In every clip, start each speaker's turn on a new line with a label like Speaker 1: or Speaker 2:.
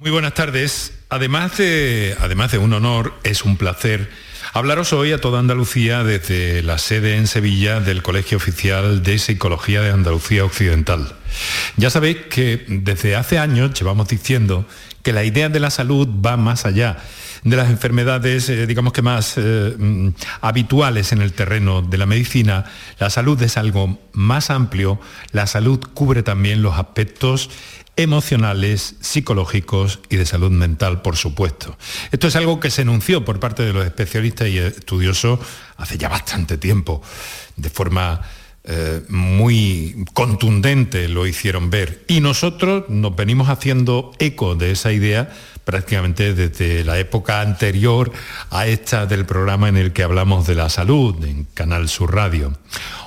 Speaker 1: Muy buenas tardes. Además de, además de un honor, es un placer hablaros hoy a toda Andalucía desde la sede en Sevilla del Colegio Oficial de Psicología de Andalucía Occidental. Ya sabéis que desde hace años llevamos diciendo que la idea de la salud va más allá de las enfermedades, eh, digamos que más eh, mm, habituales en el terreno de la medicina. La salud es algo más amplio. La salud cubre también los aspectos emocionales, psicológicos y de salud mental, por supuesto. Esto es algo que se enunció por parte de los especialistas y estudiosos hace ya bastante tiempo, de forma eh, muy contundente lo hicieron ver. Y nosotros nos venimos haciendo eco de esa idea prácticamente desde la época anterior a esta del programa en el que hablamos de la salud en Canal Sur Radio.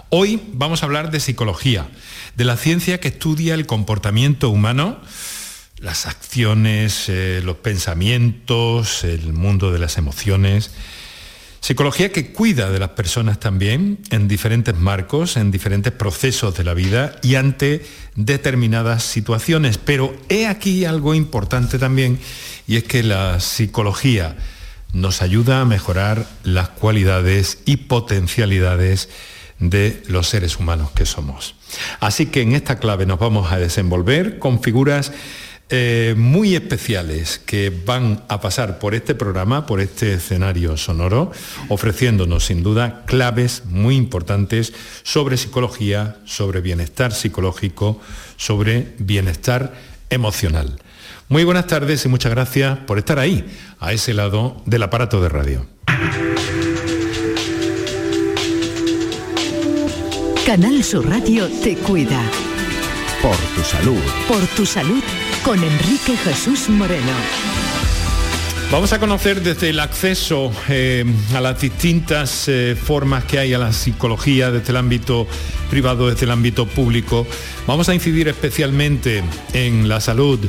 Speaker 1: Hoy vamos a hablar de psicología de la ciencia que estudia el comportamiento humano, las acciones, eh, los pensamientos, el mundo de las emociones. Psicología que cuida de las personas también en diferentes marcos, en diferentes procesos de la vida y ante determinadas situaciones. Pero he aquí algo importante también y es que la psicología nos ayuda a mejorar las cualidades y potencialidades de los seres humanos que somos. Así que en esta clave nos vamos a desenvolver con figuras eh, muy especiales que van a pasar por este programa, por este escenario sonoro, ofreciéndonos sin duda claves muy importantes sobre psicología, sobre bienestar psicológico, sobre bienestar emocional. Muy buenas tardes y muchas gracias por estar ahí, a ese lado del aparato de radio.
Speaker 2: Canal Sur Radio te cuida.
Speaker 3: Por tu salud.
Speaker 2: Por tu salud con Enrique Jesús Moreno.
Speaker 1: Vamos a conocer desde el acceso eh, a las distintas eh, formas que hay a la psicología desde el ámbito privado, desde el ámbito público. Vamos a incidir especialmente en la salud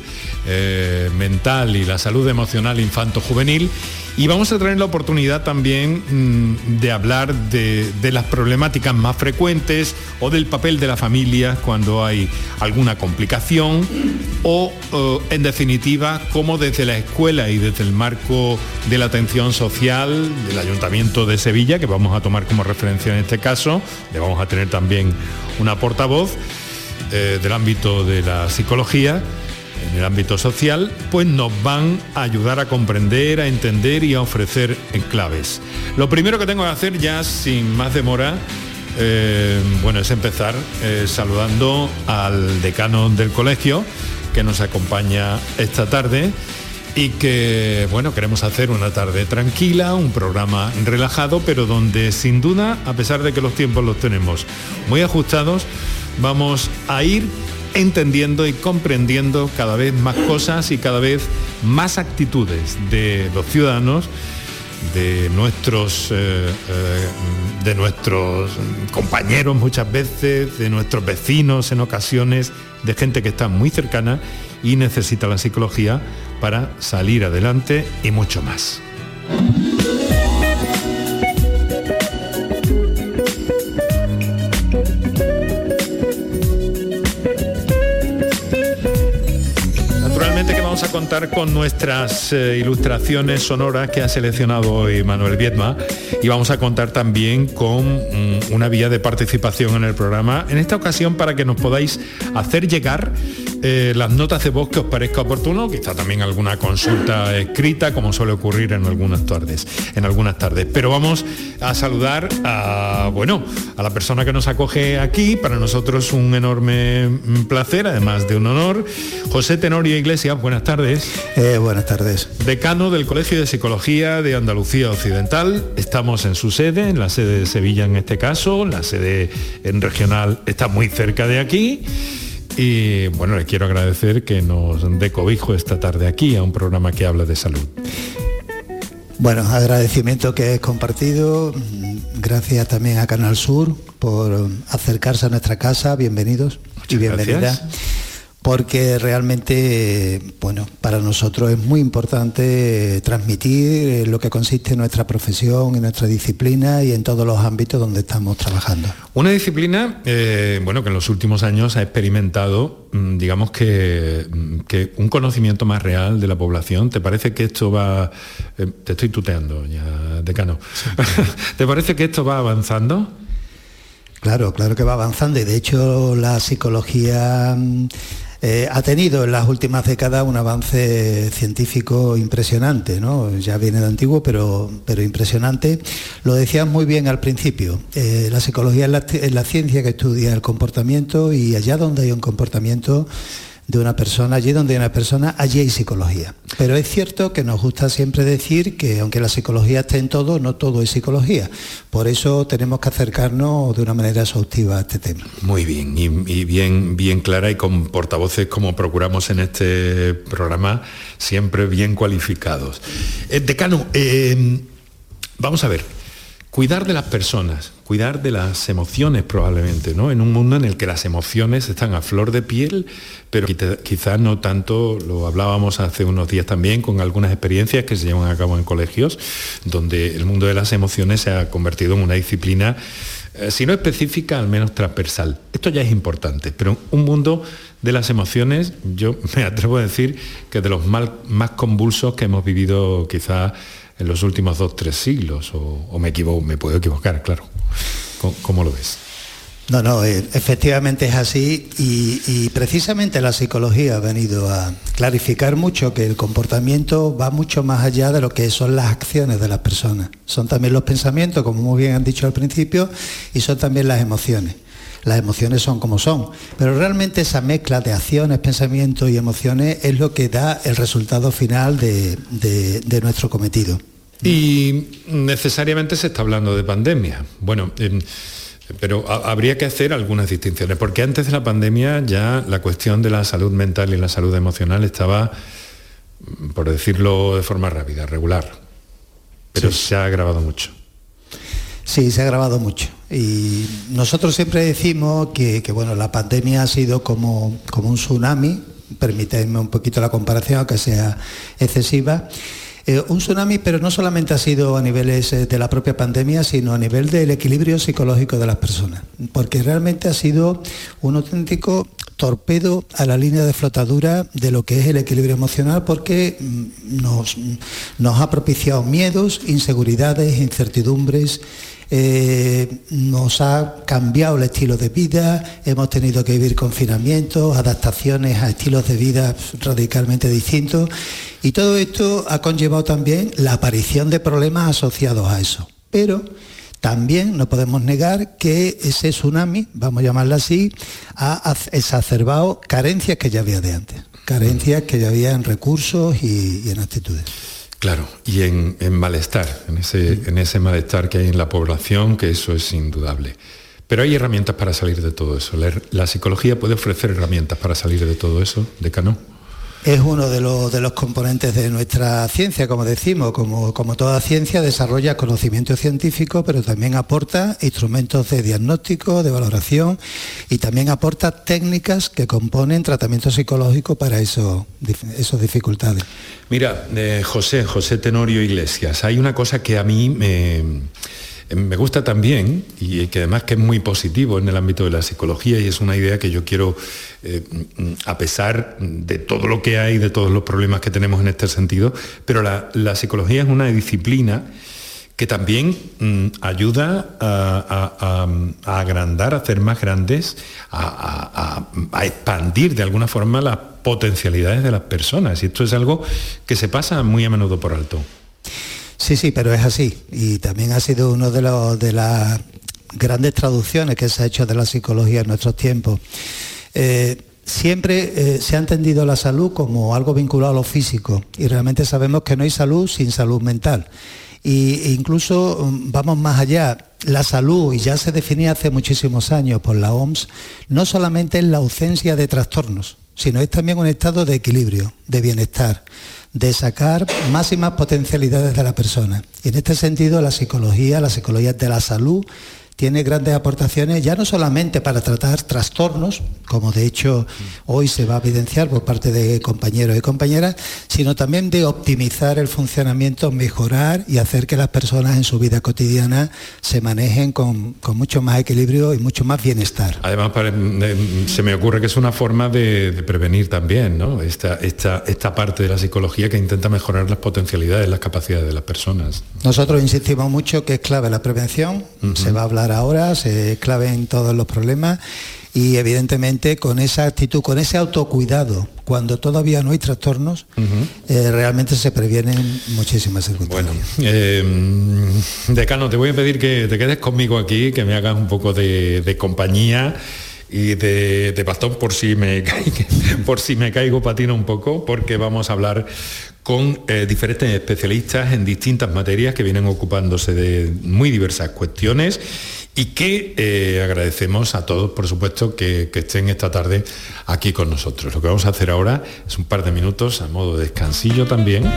Speaker 1: eh, mental y la salud emocional infanto-juvenil y vamos a tener la oportunidad también mm, de hablar de, las problemáticas más frecuentes o del papel de la familia cuando hay alguna complicación o, en definitiva, cómo desde la escuela y desde el marco de la atención social del Ayuntamiento de Sevilla, que vamos a tomar como referencia en este caso, le vamos a tener también una portavoz eh, del ámbito de la psicología, en el ámbito social, pues nos van a ayudar a comprender, a entender y a ofrecer claves. Lo primero que tengo que hacer ya, sin más demora, eh, bueno, es empezar eh, saludando al decano del colegio que nos acompaña esta tarde y que, bueno, queremos hacer una tarde tranquila, un programa relajado, pero donde sin duda, a pesar de que los tiempos los tenemos muy ajustados, vamos a ir entendiendo y comprendiendo cada vez más cosas y cada vez más actitudes de los ciudadanos de nuestros, eh, eh, de nuestros compañeros muchas veces, de nuestros vecinos en ocasiones, de gente que está muy cercana y necesita la psicología para salir adelante y mucho más. Contar con nuestras eh, ilustraciones sonoras que ha seleccionado hoy Manuel Viedma. Y vamos a contar también con mm, una vía de participación en el programa, en esta ocasión para que nos podáis hacer llegar eh, las notas de voz que os parezca oportuno, quizá también alguna consulta escrita, como suele ocurrir en algunas tardes, en algunas tardes. Pero vamos a saludar a, bueno, a la persona que nos acoge aquí, para nosotros un enorme mm, placer, además de un honor. José Tenorio Iglesias, buenas tardes.
Speaker 4: Eh, buenas tardes.
Speaker 1: Decano del Colegio de Psicología de Andalucía Occidental. Estamos en su sede, en la sede de Sevilla en este caso, la sede en regional está muy cerca de aquí. Y bueno, le quiero agradecer que nos dé cobijo esta tarde aquí a un programa que habla de salud.
Speaker 4: Bueno, agradecimiento que es compartido. Gracias también a Canal Sur por acercarse a nuestra casa. Bienvenidos y bienvenidas. Porque realmente, bueno, para nosotros es muy importante transmitir lo que consiste en nuestra profesión, en nuestra disciplina y en todos los ámbitos donde estamos trabajando.
Speaker 1: Una disciplina, eh, bueno, que en los últimos años ha experimentado, mm, digamos que, mm, que, un conocimiento más real de la población. ¿Te parece que esto va, eh, te estoy tuteando ya, decano, ¿te parece que esto va avanzando?
Speaker 4: Claro, claro que va avanzando y de hecho la psicología mm, eh, ha tenido en las últimas décadas un avance científico impresionante, ¿no? ya viene de antiguo, pero, pero impresionante. Lo decías muy bien al principio, eh, la psicología es la ciencia que estudia el comportamiento y allá donde hay un comportamiento de una persona, allí donde hay una persona, allí hay psicología. Pero es cierto que nos gusta siempre decir que aunque la psicología esté en todo, no todo es psicología. Por eso tenemos que acercarnos de una manera exhaustiva a este tema.
Speaker 1: Muy bien, y, bien, bien clara y con portavoces como procuramos en este programa, siempre bien cualificados. Eh, decano, eh, vamos a ver, cuidar de las personas, cuidar de las emociones probablemente, ¿no? En un mundo en el que las emociones están a flor de piel, pero quizás no tanto, lo hablábamos hace unos días también con algunas experiencias que se llevan a cabo en colegios, donde el mundo de las emociones se ha convertido en una disciplina, eh, si no específica, al menos transversal. Esto ya es importante, pero un mundo de las emociones, yo me atrevo a decir que de los más convulsos que hemos vivido quizás en los últimos dos, tres siglos, o, me equivoco, me puedo equivocar, claro. ¿Cómo, lo ves?
Speaker 4: No, no, eh, efectivamente es así y, precisamente la psicología ha venido a clarificar mucho que el comportamiento va mucho más allá de lo que son las acciones de las personas. Son también los pensamientos, como muy bien han dicho al principio, y son también las emociones. Las emociones son como son, pero realmente esa mezcla de acciones, pensamientos y emociones es lo que da el resultado final de nuestro cometido.
Speaker 1: Y necesariamente se está hablando de pandemia. Bueno, em, pero habría que hacer algunas distinciones, porque antes de la pandemia ya la cuestión de la salud mental y la salud emocional estaba, por decirlo de forma rápida, regular. Pero se ha agravado mucho.
Speaker 4: Sí, se ha agravado mucho. Y nosotros siempre decimos que, bueno, la pandemia ha sido como, como un tsunami, permítanme un poquito la comparación, aunque sea excesiva, eh, un tsunami, pero no solamente ha sido a niveles eh, de la propia pandemia, sino a nivel del equilibrio psicológico de las personas, porque realmente ha sido un auténtico torpedo a la línea de flotadura de lo que es el equilibrio emocional porque mm, nos, nos ha propiciado miedos, inseguridades, incertidumbres, eh, nos ha cambiado el estilo de vida, hemos tenido que vivir confinamientos, adaptaciones a estilos de vida radicalmente distintos y todo esto ha conllevado también la aparición de problemas asociados a eso. Pero también no podemos negar que ese tsunami, vamos a llamarlo así, ha exacerbado carencias que ya había de antes, carencias que ya había en recursos y en actitudes.
Speaker 1: Claro, y en, malestar, en ese, en ese malestar que hay en la población, que eso es indudable. Pero hay herramientas para salir de todo eso. La, psicología puede ofrecer herramientas para salir de todo eso, decano.
Speaker 4: Es uno de los, de los componentes de nuestra ciencia, como decimos, como, como toda ciencia desarrolla conocimiento científico, pero también aporta instrumentos de diagnóstico, de valoración y también aporta técnicas que componen tratamiento psicológico para eso, esas dificultades.
Speaker 1: Mira, eh, José, José Tenorio Iglesias, hay una cosa que a mí me me gusta también y que además que es muy positivo en el ámbito de la psicología y es una idea que yo quiero, eh, a pesar de todo lo que hay, de todos los problemas que tenemos en este sentido, pero la, psicología es una disciplina que también mm, ayuda a, agrandar, a hacer más grandes, a, expandir de alguna forma las potencialidades de las personas. Y esto es algo que se pasa muy a menudo por alto.
Speaker 4: Sí, sí, pero es así. Y también ha sido uno de, los, de las grandes traducciones que se ha hecho de la psicología en nuestros tiempos. Eh, siempre eh, se ha entendido la salud como algo vinculado a lo físico y realmente sabemos que no hay salud sin salud mental. e incluso mm, vamos más allá, la salud, y ya se definía hace muchísimos años por la OMS, no solamente es la ausencia de trastornos, sino es también un estado de equilibrio, de bienestar de sacar máximas potencialidades de la persona. Y en este sentido la psicología, la psicología de la salud, tiene grandes aportaciones ya no solamente para tratar trastornos, como de hecho hoy se va a evidenciar por parte de compañeros y compañeras, sino también de optimizar el funcionamiento, mejorar y hacer que las personas en su vida cotidiana se manejen con, mucho más equilibrio y mucho más bienestar.
Speaker 1: Además, se me ocurre que es una forma de, prevenir también, ¿no? Esta, esta, esta parte de la psicología que intenta mejorar las potencialidades, las capacidades de las personas.
Speaker 4: Nosotros insistimos mucho que es clave la prevención, se va a hablar ahora, se es clave en todos los problemas y evidentemente con esa actitud, con ese autocuidado, cuando todavía no hay trastornos, eh, realmente se previenen muchísimas circunstancias.
Speaker 1: Bueno, eh, decano, te voy a pedir que te quedes conmigo aquí, que me hagas un poco de, compañía y de, bastón por si me caigo, por si me caigo patina un poco, porque vamos a hablar con eh, diferentes especialistas en distintas materias que vienen ocupándose de muy diversas cuestiones y que eh, agradecemos a todos, por supuesto, que, estén esta tarde aquí con nosotros. Lo que vamos a hacer ahora es un par de minutos a modo de descansillo también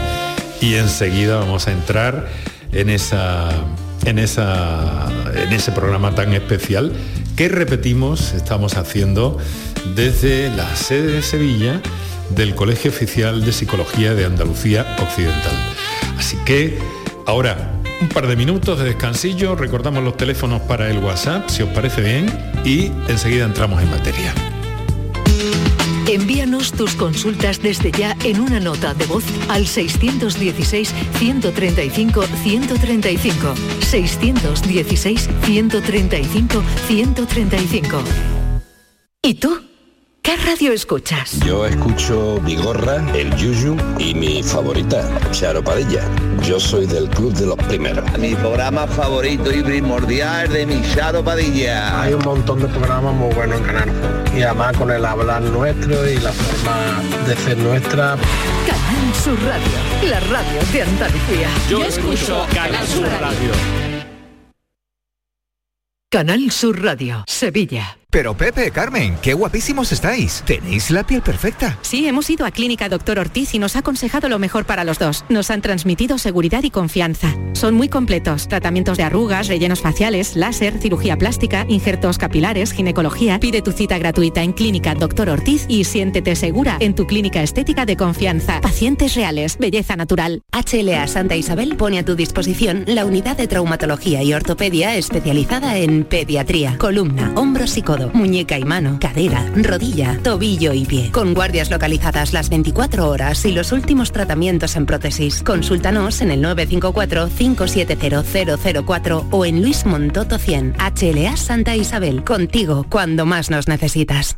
Speaker 1: y enseguida vamos a entrar en, esa, en, esa, en ese programa tan especial que repetimos, estamos haciendo desde la sede de Sevilla del Colegio Oficial de Psicología de Andalucía Occidental. Así que ahora un par de minutos de descansillo, recordamos los teléfonos para el WhatsApp, si os parece bien, y enseguida entramos en materia.
Speaker 2: Envíanos tus consultas desde ya en una nota de voz al 616-135-135. 616-135-135. ¿Y tú? ¿Qué radio escuchas?
Speaker 5: Yo escucho Vigorra, El Yuyu y mi favorita, Charo Padilla. Yo soy del club de los primeros.
Speaker 6: Mi programa favorito y primordial de mi Charo Padilla.
Speaker 7: Hay un montón de programas muy buenos en Canal Y además con el hablar nuestro y la forma de ser nuestra.
Speaker 2: Canal Sur Radio, la radio de Andalucía.
Speaker 8: Yo, escucho Canal Sur radio.
Speaker 2: Canal Sur Radio, Sevilla.
Speaker 9: Pero Pepe, Carmen, qué guapísimos estáis. Tenéis la piel perfecta.
Speaker 10: Sí, hemos ido a Clínica Doctor Ortiz y nos ha aconsejado lo mejor para los dos. Nos han transmitido seguridad y confianza. Son muy completos. Tratamientos de arrugas, rellenos faciales, láser, cirugía plástica, injertos capilares, ginecología. Pide tu cita gratuita en Clínica Doctor Ortiz y siéntete segura en tu clínica estética de confianza. Pacientes reales, belleza natural.
Speaker 11: HLA Santa Isabel pone a tu disposición la unidad de traumatología y ortopedia especializada en pediatría, columna, hombros y muñeca y mano, cadera, rodilla, tobillo y pie. Con guardias localizadas las 24 horas y los últimos tratamientos en prótesis. Consúltanos en el 954-570004 o en Luis Montoto 100. HLA Santa Isabel. Contigo cuando más nos necesitas.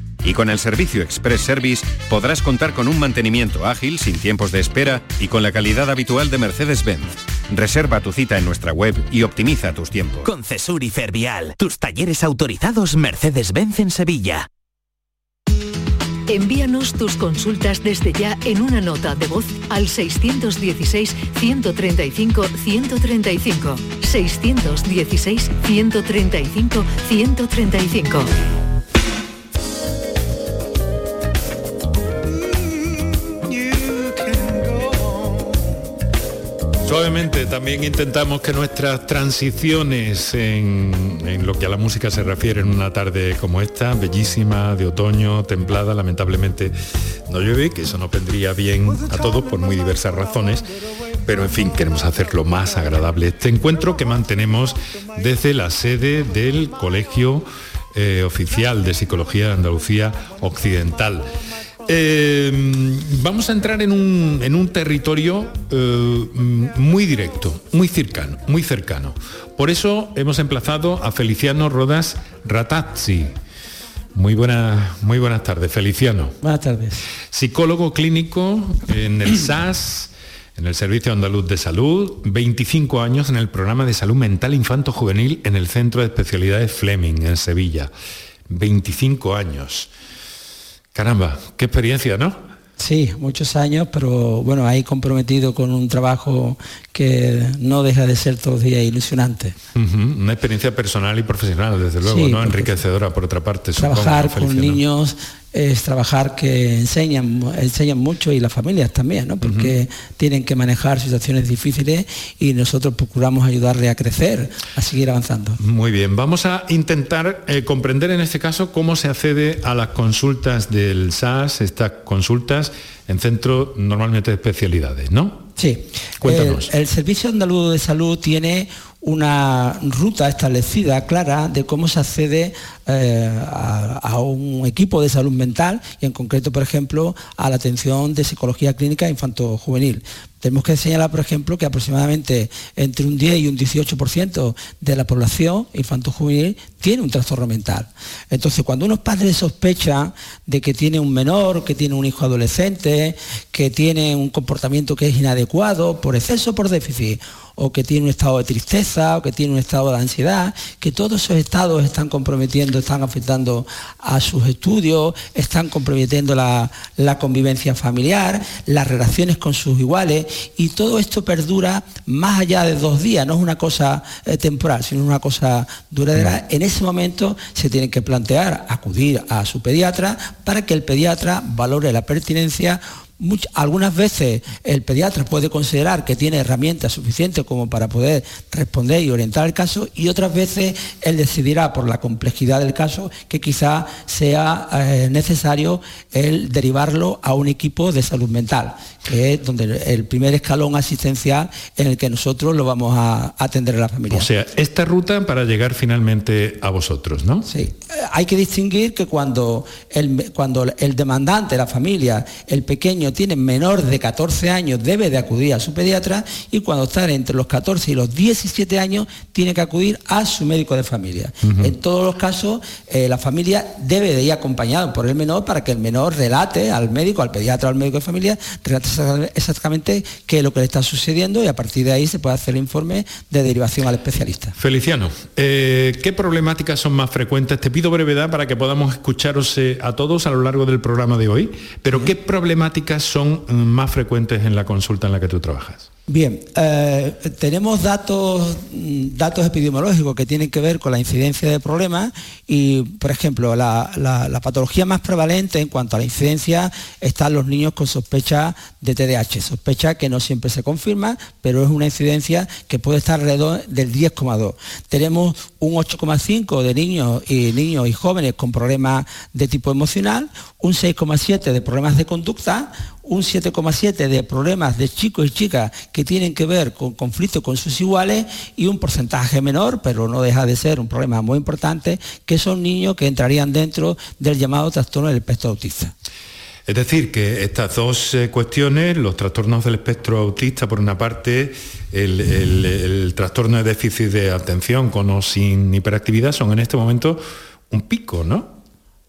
Speaker 12: y con el servicio Express Service podrás contar con un mantenimiento ágil, sin tiempos de espera y con la calidad habitual de Mercedes-Benz. Reserva tu cita en nuestra web y optimiza tus tiempos.
Speaker 13: Con Cesur y Fervial, tus talleres autorizados Mercedes-Benz en Sevilla.
Speaker 2: Envíanos tus consultas desde ya en una nota de voz al 616-135-135. 616-135-135.
Speaker 1: Suavemente también intentamos que nuestras transiciones en, lo que a la música se refiere en una tarde como esta, bellísima, de otoño, templada, lamentablemente no llueve, que eso no vendría bien a todos por muy diversas razones, pero en fin, queremos hacerlo más agradable. Este encuentro que mantenemos desde la sede del Colegio eh, Oficial de Psicología de Andalucía Occidental. Eh, vamos a entrar en un, territorio eh, muy directo, muy cercano, muy cercano. Por eso hemos emplazado a Feliciano Rodas Ratazzi. Muy, muy buenas tardes, Feliciano.
Speaker 14: Buenas tardes.
Speaker 1: Psicólogo clínico en el SAS, en el Servicio Andaluz de Salud, 25 años en el programa de salud mental infanto-juvenil en el Centro de Especialidades Fleming, en Sevilla. 25 años. Caramba, qué experiencia, ¿no?
Speaker 14: Sí, muchos años, pero bueno, ahí comprometido con un trabajo que no deja de ser todos los días ilusionante.
Speaker 1: Una experiencia personal y profesional, desde luego, ¿no? Enriquecedora, por otra parte.
Speaker 14: Trabajar con niños es trabajar que enseñan, enseñan mucho y las familias también, ¿no? porque tienen que manejar situaciones difíciles y nosotros procuramos ayudarle a crecer, a seguir avanzando.
Speaker 1: Muy bien, vamos a intentar eh, comprender en este caso cómo se accede a las consultas del SAS, estas consultas en centro normalmente de especialidades, ¿no?
Speaker 14: Sí.
Speaker 1: Cuéntanos.
Speaker 14: El, el Servicio Andaluz de Salud tiene una ruta establecida, clara, de cómo se accede eh, a, un equipo de salud mental y en concreto, por ejemplo, a la atención de psicología clínica infanto-juvenil. Tenemos que señalar, por ejemplo, que aproximadamente entre un 10 y un 18% de la población infanto-juvenil tiene un trastorno mental. Entonces, cuando unos padres sospechan de que tiene un menor, que tiene un hijo adolescente, que tiene un comportamiento que es inadecuado por exceso o por déficit, o que tiene un estado de tristeza, o que tiene un estado de ansiedad, que todos esos estados están comprometiendo, están afectando a sus estudios, están comprometiendo la, convivencia familiar, las relaciones con sus iguales, y todo esto perdura más allá de dos días, no es una cosa eh, temporal, sino una cosa duradera. En ese momento se tiene que plantear acudir a su pediatra para que el pediatra valore la pertinencia algunas veces el pediatra puede considerar que tiene herramientas suficientes como para poder responder y orientar el caso y otras veces él decidirá por la complejidad del caso que quizá sea eh, necesario el derivarlo a un equipo de salud mental, que es donde el primer escalón asistencial en el que nosotros lo vamos a atender a la familia.
Speaker 1: O sea, esta ruta para llegar finalmente a vosotros, ¿no?
Speaker 14: Sí. Hay que distinguir que cuando el, cuando el demandante, la familia, el pequeño tiene menor de 14 años debe de acudir a su pediatra y cuando está entre los 14 y los 17 años tiene que acudir a su médico de familia. En todos los casos eh, la familia debe de ir acompañado por el menor para que el menor relate al médico, al pediatra, al médico de familia, relate exactamente qué es lo que le está sucediendo y a partir de ahí se puede hacer el informe de derivación al especialista.
Speaker 1: Feliciano, eh, ¿qué problemáticas son más frecuentes? Te pido brevedad para que podamos escucharos eh, a todos a lo largo del programa de hoy, pero ¿qué problemáticas son más frecuentes en la consulta en la que tú trabajas?
Speaker 14: Bien, eh, tenemos datos, datos epidemiológicos que tienen que ver con la incidencia de problemas y, por ejemplo, la, patología más prevalente en cuanto a la incidencia están los niños con sospecha de TDAH, sospecha que no siempre se confirma, pero es una incidencia que puede estar alrededor del 10,2. Tenemos un 8,5 de niños y niños y jóvenes con problemas de tipo emocional, un 6,7 de problemas de conducta, un 7,7 de problemas de chicos y chicas que tienen que ver con conflictos con sus iguales y un porcentaje menor, pero no deja de ser un problema muy importante, que son niños que entrarían dentro del llamado trastorno del espectro autista.
Speaker 1: Es decir, que estas dos eh, cuestiones, los trastornos del espectro autista, por una parte, el, trastorno de déficit de atención con o sin hiperactividad, son en este momento un pico, ¿no?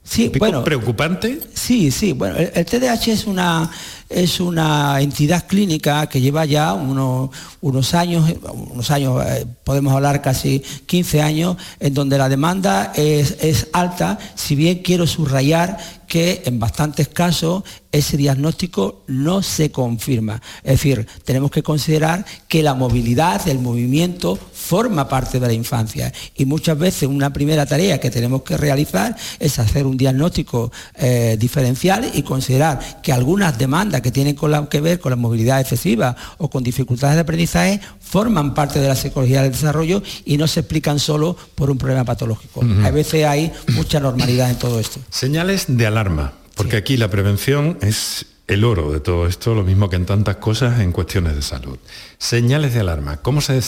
Speaker 14: Sí, bueno,
Speaker 1: preocupante.
Speaker 14: Sí, sí. Bueno, el, TDAH es una es una entidad clínica que lleva ya unos, unos años, unos años, eh, podemos hablar casi 15 años, en donde la demanda es, es alta, si bien quiero subrayar que en bastantes casos ese diagnóstico no se confirma. Es decir, tenemos que considerar que la movilidad, el movimiento, forma parte de la infancia. Y muchas veces una primera tarea que tenemos que realizar es hacer un diagnóstico eh, diferencial y considerar que algunas demandas que tienen que ver con la movilidad excesiva o con dificultades de aprendizaje forman parte de la psicología del desarrollo y no se explican solo por un problema patológico. A veces hay mucha normalidad en todo esto.
Speaker 1: Señales de alarma, porque aquí la prevención es el oro de todo esto, lo mismo que en tantas cosas en cuestiones de salud. Señales de alarma, ¿cómo se,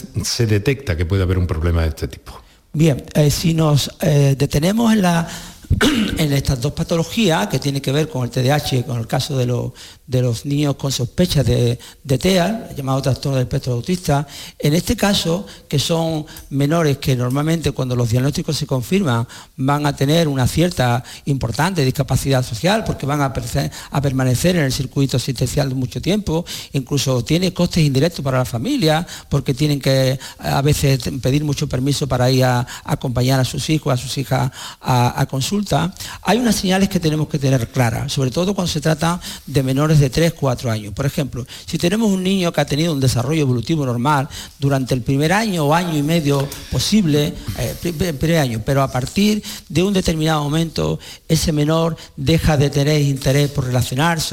Speaker 1: detecta que puede haber un problema de este tipo?
Speaker 14: Bien, eh, si nos eh, detenemos en la en estas dos patologías, que tiene que ver con el TDAH, con el caso de, los niños con sospecha de, TEA, llamado trastorno del espectro autista, en este caso, que son menores que normalmente cuando los diagnósticos se confirman van a tener una cierta importante discapacidad social porque van a, a permanecer en el circuito asistencial de mucho tiempo, incluso tiene costes indirectos para la familia porque tienen que a veces pedir mucho permiso para ir a, acompañar a sus hijos, a sus hijas a, consulta, hay unas señales que tenemos que tener claras, sobre todo cuando se trata de menores de 3, 4 años. Por ejemplo, si tenemos un niño que ha tenido un desarrollo evolutivo normal durante el primer año o año y medio posible, eh, primer año, pero a partir de un determinado momento ese menor deja de tener interés por relacionarse,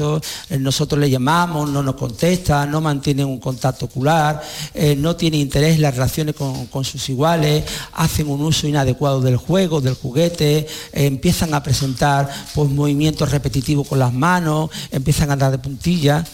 Speaker 14: eh, nosotros le llamamos, no nos contesta, no mantiene un contacto ocular, eh, no tiene interés en las relaciones con, sus iguales, hacen un uso inadecuado del juego, del juguete, empiezan a presentar pues, movimientos repetitivos con las manos, empiezan a andar de puntillas.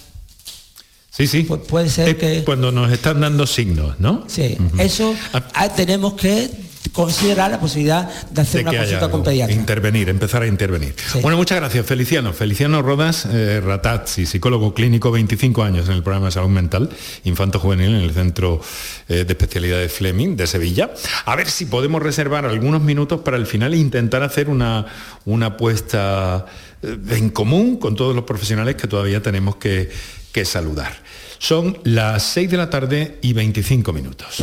Speaker 1: Sí, sí.
Speaker 14: puede ser que...
Speaker 1: Cuando nos están dando signos, ¿no?
Speaker 14: Sí, eso ah, tenemos que considerar la posibilidad de hacer una consulta con pediatra.
Speaker 1: Intervenir, empezar a intervenir. Bueno, muchas gracias, Feliciano. Feliciano Rodas eh, Ratazzi, psicólogo clínico, 25 años en el programa de salud mental, infanto juvenil en el Centro eh, de Especialidad de Fleming de Sevilla. A ver si podemos reservar algunos minutos para el final e intentar hacer una, una apuesta eh, en común con todos los profesionales que todavía tenemos que, que saludar. Son las 6 de la tarde y 25 minutos.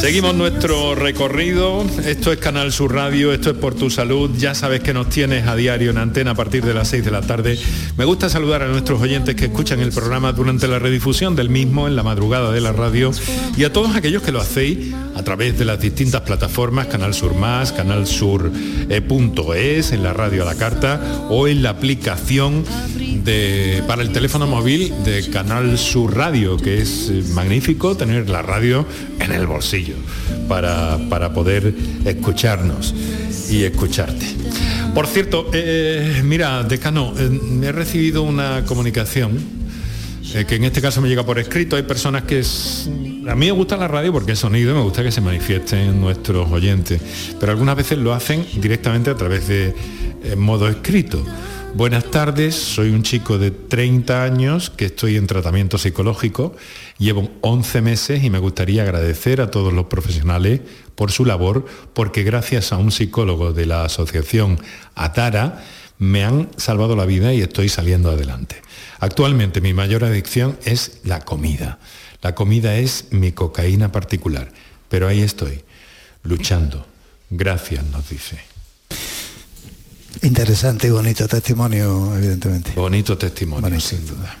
Speaker 1: Seguimos nuestro recorrido. Esto es Canal Sur Radio, esto es por tu salud. Ya sabes que nos tienes a diario en antena a partir de las 6 de la tarde. Me gusta saludar a nuestros oyentes que escuchan el programa durante la redifusión del mismo en la madrugada de la radio y a todos aquellos que lo hacéis a través de las distintas plataformas, Canal Sur Más, Canal Sur eh, en la radio a la carta o en la aplicación para el teléfono móvil de Canal Sur Radio, que es eh, magnífico tener la radio en el bolsillo para, para poder escucharnos y escucharte. Por cierto, eh, mira, decano, eh, he recibido una comunicación que en este caso me llega por escrito. Hay personas que a mí me gusta la radio porque es sonido me gusta que se manifiesten nuestros oyentes, pero algunas veces lo hacen directamente a través de modo escrito. Buenas tardes, soy un chico de 30 años que estoy en tratamiento psicológico, llevo 11 meses y me gustaría agradecer a todos los profesionales por su labor, porque gracias a un psicólogo de la asociación Atara me han salvado la vida y estoy saliendo adelante. Actualmente mi mayor adicción es la comida. La comida es mi cocaína particular, pero ahí estoy, luchando. Gracias, nos dice.
Speaker 4: Interesante y bonito testimonio, evidentemente.
Speaker 1: Bonito testimonio, sin duda.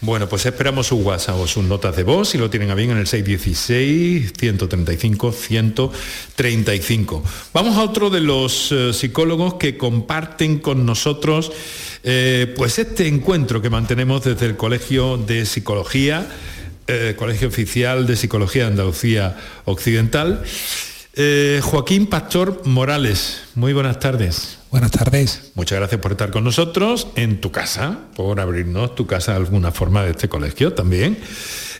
Speaker 1: Bueno, pues esperamos su WhatsApp o sus notas de voz, si lo tienen a bien, en el 616-135-135. Vamos a otro de los eh, psicólogos que comparten con nosotros eh, pues este encuentro que mantenemos desde el Colegio de Psicología, eh, Colegio Oficial de Psicología de Andalucía Occidental. Joaquín Pastor Morales, muy buenas tardes.
Speaker 15: Buenas tardes.
Speaker 1: Muchas gracias por estar con nosotros en tu casa, por abrirnos tu casa de alguna forma de este colegio también.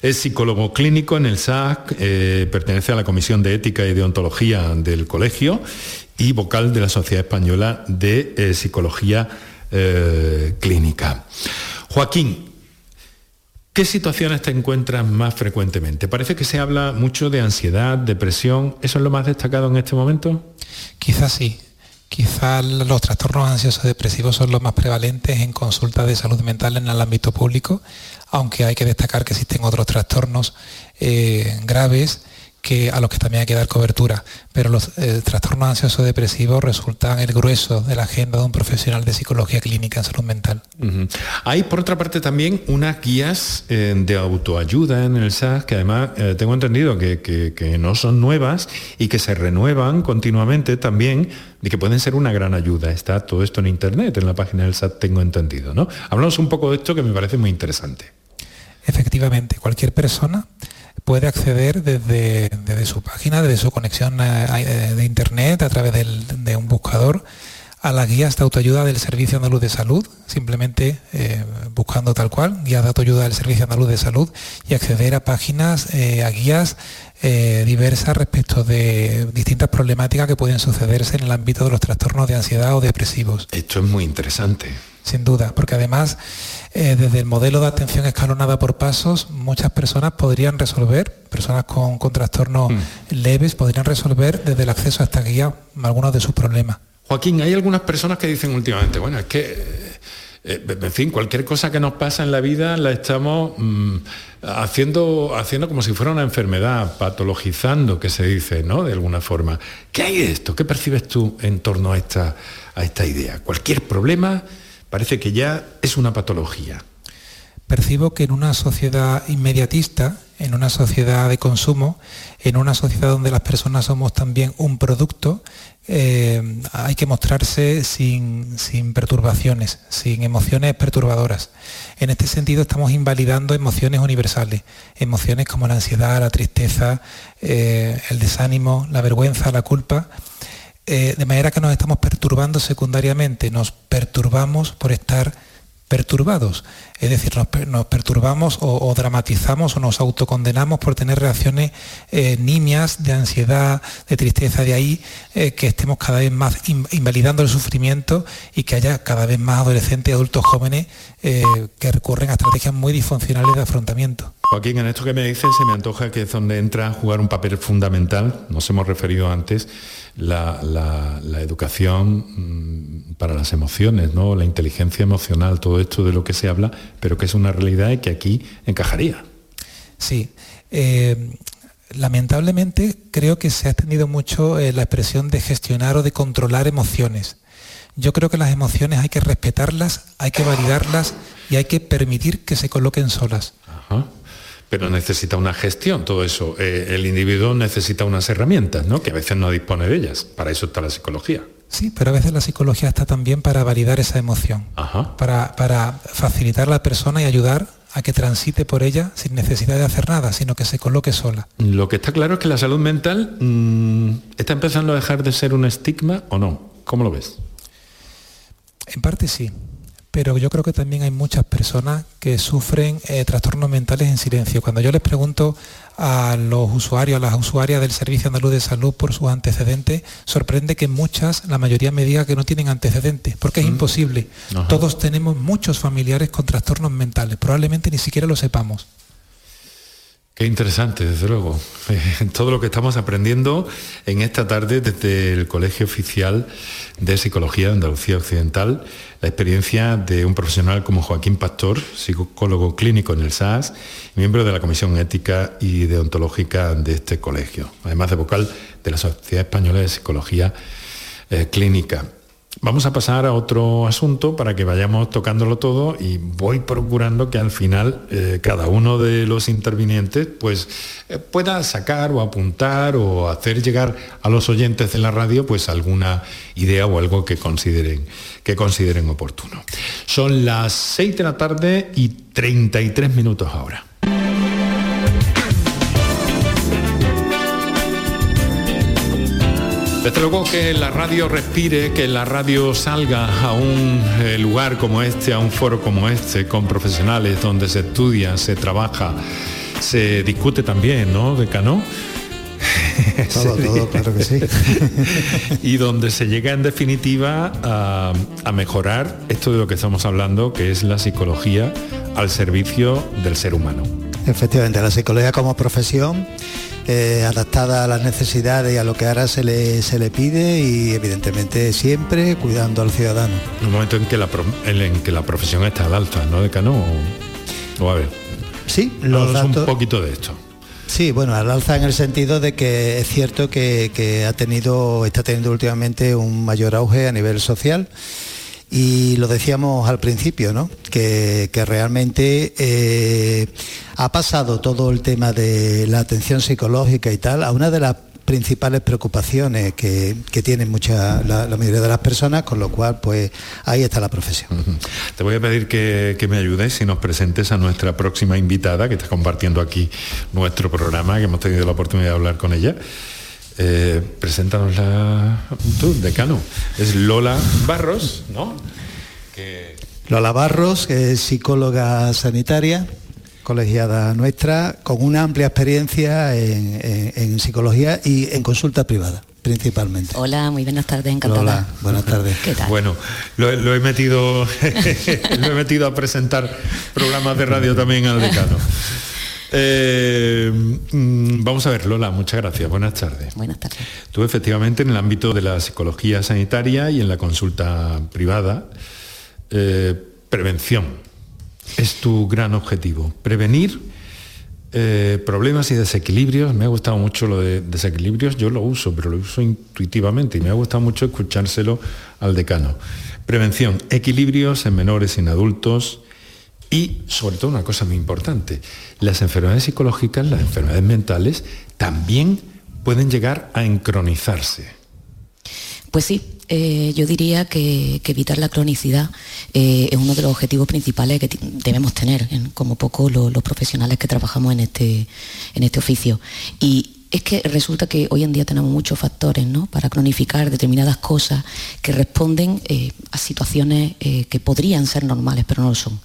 Speaker 1: Es psicólogo clínico en el SAC, eh, pertenece a la Comisión de Ética y Deontología del colegio y vocal de la Sociedad Española de eh, Psicología eh, Clínica. Joaquín, ¿Qué situaciones te encuentras más frecuentemente? Parece que se habla mucho de ansiedad, depresión. ¿Eso es lo más destacado en este momento?
Speaker 15: Quizás sí. Quizás los trastornos ansiosos depresivos son los más prevalentes en consultas de salud mental en el ámbito público, aunque hay que destacar que existen otros trastornos eh, graves que, a los que también hay que dar cobertura, pero los eh, trastornos ansiosos depresivos resultan el grueso de la agenda de un profesional de psicología clínica en salud mental.
Speaker 1: Hay, por otra parte, también unas guías eh, de autoayuda en el SAS, que además eh, tengo entendido que, que, no son nuevas y que se renuevan continuamente también, y que pueden ser una gran ayuda. Está todo esto en Internet, en la página del SAT tengo entendido. ¿no? Hablamos un poco de esto que me parece muy interesante.
Speaker 15: Efectivamente, cualquier persona puede acceder desde, su página, desde su conexión eh, eh, de internet, a través de un buscador, a las guías de autoayuda del Servicio Andaluz de Salud, simplemente eh, buscando tal cual, guías de autoayuda del Servicio Andaluz de Salud y acceder a páginas, a guías diversas respecto de distintas problemáticas que pueden sucederse en el ámbito de los trastornos de ansiedad o depresivos.
Speaker 1: Esto es muy interesante.
Speaker 15: Sin duda, porque además eh, desde el modelo de atención escalonada por pasos, muchas personas podrían resolver, personas con, trastornos mm. leves, podrían resolver desde el acceso a esta guía algunos de sus problemas.
Speaker 1: Joaquín, hay algunas personas que dicen últimamente, bueno, es que eh, en fin, cualquier cosa que nos pasa en la vida la estamos mm, haciendo, haciendo como si fuera una enfermedad, patologizando, que se dice, ¿no? De alguna forma. ¿Qué hay de esto? ¿Qué percibes tú en torno a esta, a esta idea? Cualquier problema parece que ya es una patología.
Speaker 15: Percibo que en una sociedad inmediatista, en una sociedad de consumo, en una sociedad donde las personas somos también un producto, eh, hay que mostrarse sin, perturbaciones, sin emociones perturbadoras. En este sentido estamos invalidando emociones universales, emociones como la ansiedad, la tristeza, eh, el desánimo, la vergüenza, la culpa. Eh, de manera que nos estamos perturbando secundariamente, nos perturbamos por estar perturbados. Es decir, nos, perturbamos o, dramatizamos o nos autocondenamos por tener reacciones eh, nimias de ansiedad, de tristeza, de ahí eh, que estemos cada vez más invalidando el sufrimiento y que haya cada vez más adolescentes y adultos jóvenes eh, que recurren a estrategias muy disfuncionales de afrontamiento.
Speaker 1: Joaquín, en esto que me dices se me antoja que es donde entra a jugar un papel fundamental, nos hemos referido antes, la, educación mm, para las emociones, ¿no? la inteligencia emocional, todo esto de lo que se habla, pero que es una realidad y que aquí encajaría.
Speaker 15: Sí. Eh, lamentablemente creo que se ha extendido mucho eh, la expresión de gestionar o de controlar emociones. Yo creo que las emociones hay que respetarlas, hay que validarlas y hay que permitir que se coloquen solas.
Speaker 1: Pero necesita una gestión, todo eso. Eh, el individuo necesita unas herramientas, ¿no? Que a veces no dispone de ellas. Para eso está la psicología.
Speaker 15: Sí, pero a veces la psicología está también para validar esa emoción, Para, para facilitar a la persona y ayudar a que transite por ella sin necesidad de hacer nada, sino que se coloque sola.
Speaker 1: Lo que está claro es que la salud mental mm, está empezando a dejar de ser un estigma o no. ¿Cómo lo ves?
Speaker 15: En parte sí pero yo creo que también hay muchas personas que sufren eh, trastornos mentales en silencio. Cuando yo les pregunto a los usuarios, a las usuarias del Servicio Andaluz de Salud por sus antecedentes, sorprende que muchas, la mayoría me diga que no tienen antecedentes, porque es mm. imposible. Todos tenemos muchos familiares con trastornos mentales, probablemente ni siquiera lo sepamos.
Speaker 1: Qué interesante, desde luego. Todo lo que estamos aprendiendo en esta tarde desde el Colegio Oficial de Psicología de Andalucía Occidental, la experiencia de un profesional como Joaquín Pastor, psicólogo clínico en el SAS, miembro de la Comisión Ética y Deontológica de este colegio, además de vocal de la Sociedad Española de Psicología eh, Clínica. Vamos a pasar a otro asunto para que vayamos tocándolo todo y voy procurando que al final eh, cada uno de los intervinientes pues, eh, pueda sacar o apuntar o hacer llegar a los oyentes de la radio pues alguna idea o algo que consideren, que consideren oportuno. Son las 6 de la tarde y 33 minutos ahora. Desde luego que la radio respire, que la radio salga a un eh, lugar como este, a un foro como este, con profesionales donde se estudia, se trabaja, se discute también, ¿no? De Cano.
Speaker 4: Todo, todo, claro que sí.
Speaker 1: y donde se llega en definitiva a, a, mejorar esto de lo que estamos hablando, que es la psicología al servicio del ser humano.
Speaker 4: Efectivamente, la psicología como profesión eh, adaptada a las necesidades y a lo que ahora se le, se le pide y evidentemente siempre cuidando al ciudadano.
Speaker 1: Un momento en que la, en que la profesión está al alza, ¿no, Decano? O, o a ver.
Speaker 4: Sí,
Speaker 1: los datos... un poquito de esto.
Speaker 4: Sí, bueno, al alza en el sentido de que es cierto que, ha tenido, está teniendo últimamente un mayor auge a nivel social y lo decíamos al principio, ¿no? que, realmente eh, ha pasado todo el tema de la atención psicológica y tal a una de las principales preocupaciones que, tienen mucha, la, mayoría de las personas, con lo cual pues ahí está la profesión.
Speaker 1: Te voy a pedir que, me ayudes y nos presentes a nuestra próxima invitada que está compartiendo aquí nuestro programa, que hemos tenido la oportunidad de hablar con ella. Eh, preséntanos la tú, decano. Es Lola Barros, ¿no?
Speaker 4: Lola Barros, que es psicóloga sanitaria, colegiada nuestra, con una amplia experiencia en, psicología y en consulta privada principalmente.
Speaker 16: Hola, muy buenas tardes, encantada.
Speaker 4: Hola, buenas tardes.
Speaker 16: ¿Qué tal?
Speaker 1: Bueno, lo, lo he metido lo he metido a presentar programas de radio también al decano. Eh, mm, vamos a ver, Lola, muchas gracias. Buenas tardes.
Speaker 16: Buenas tardes.
Speaker 1: Tú efectivamente en el ámbito de la psicología sanitaria y en la consulta privada, eh, prevención es tu gran objetivo. Prevenir eh, problemas y desequilibrios. Me ha gustado mucho lo de desequilibrios, yo lo uso, pero lo uso intuitivamente y me ha gustado mucho escuchárselo al decano. Prevención, equilibrios en menores y en adultos y sobre todo una cosa muy importante, las enfermedades psicológicas, las enfermedades mentales, también pueden llegar a encronizarse.
Speaker 16: Pues sí, eh, yo diría que, evitar la cronicidad eh, es uno de los objetivos principales que debemos tener, como poco los profesionales que trabajamos en este, en este oficio. Es que resulta que hoy en día tenemos muchos factores ¿no? para cronificar determinadas cosas que responden eh, a situaciones que podrían ser normales, pero no lo son.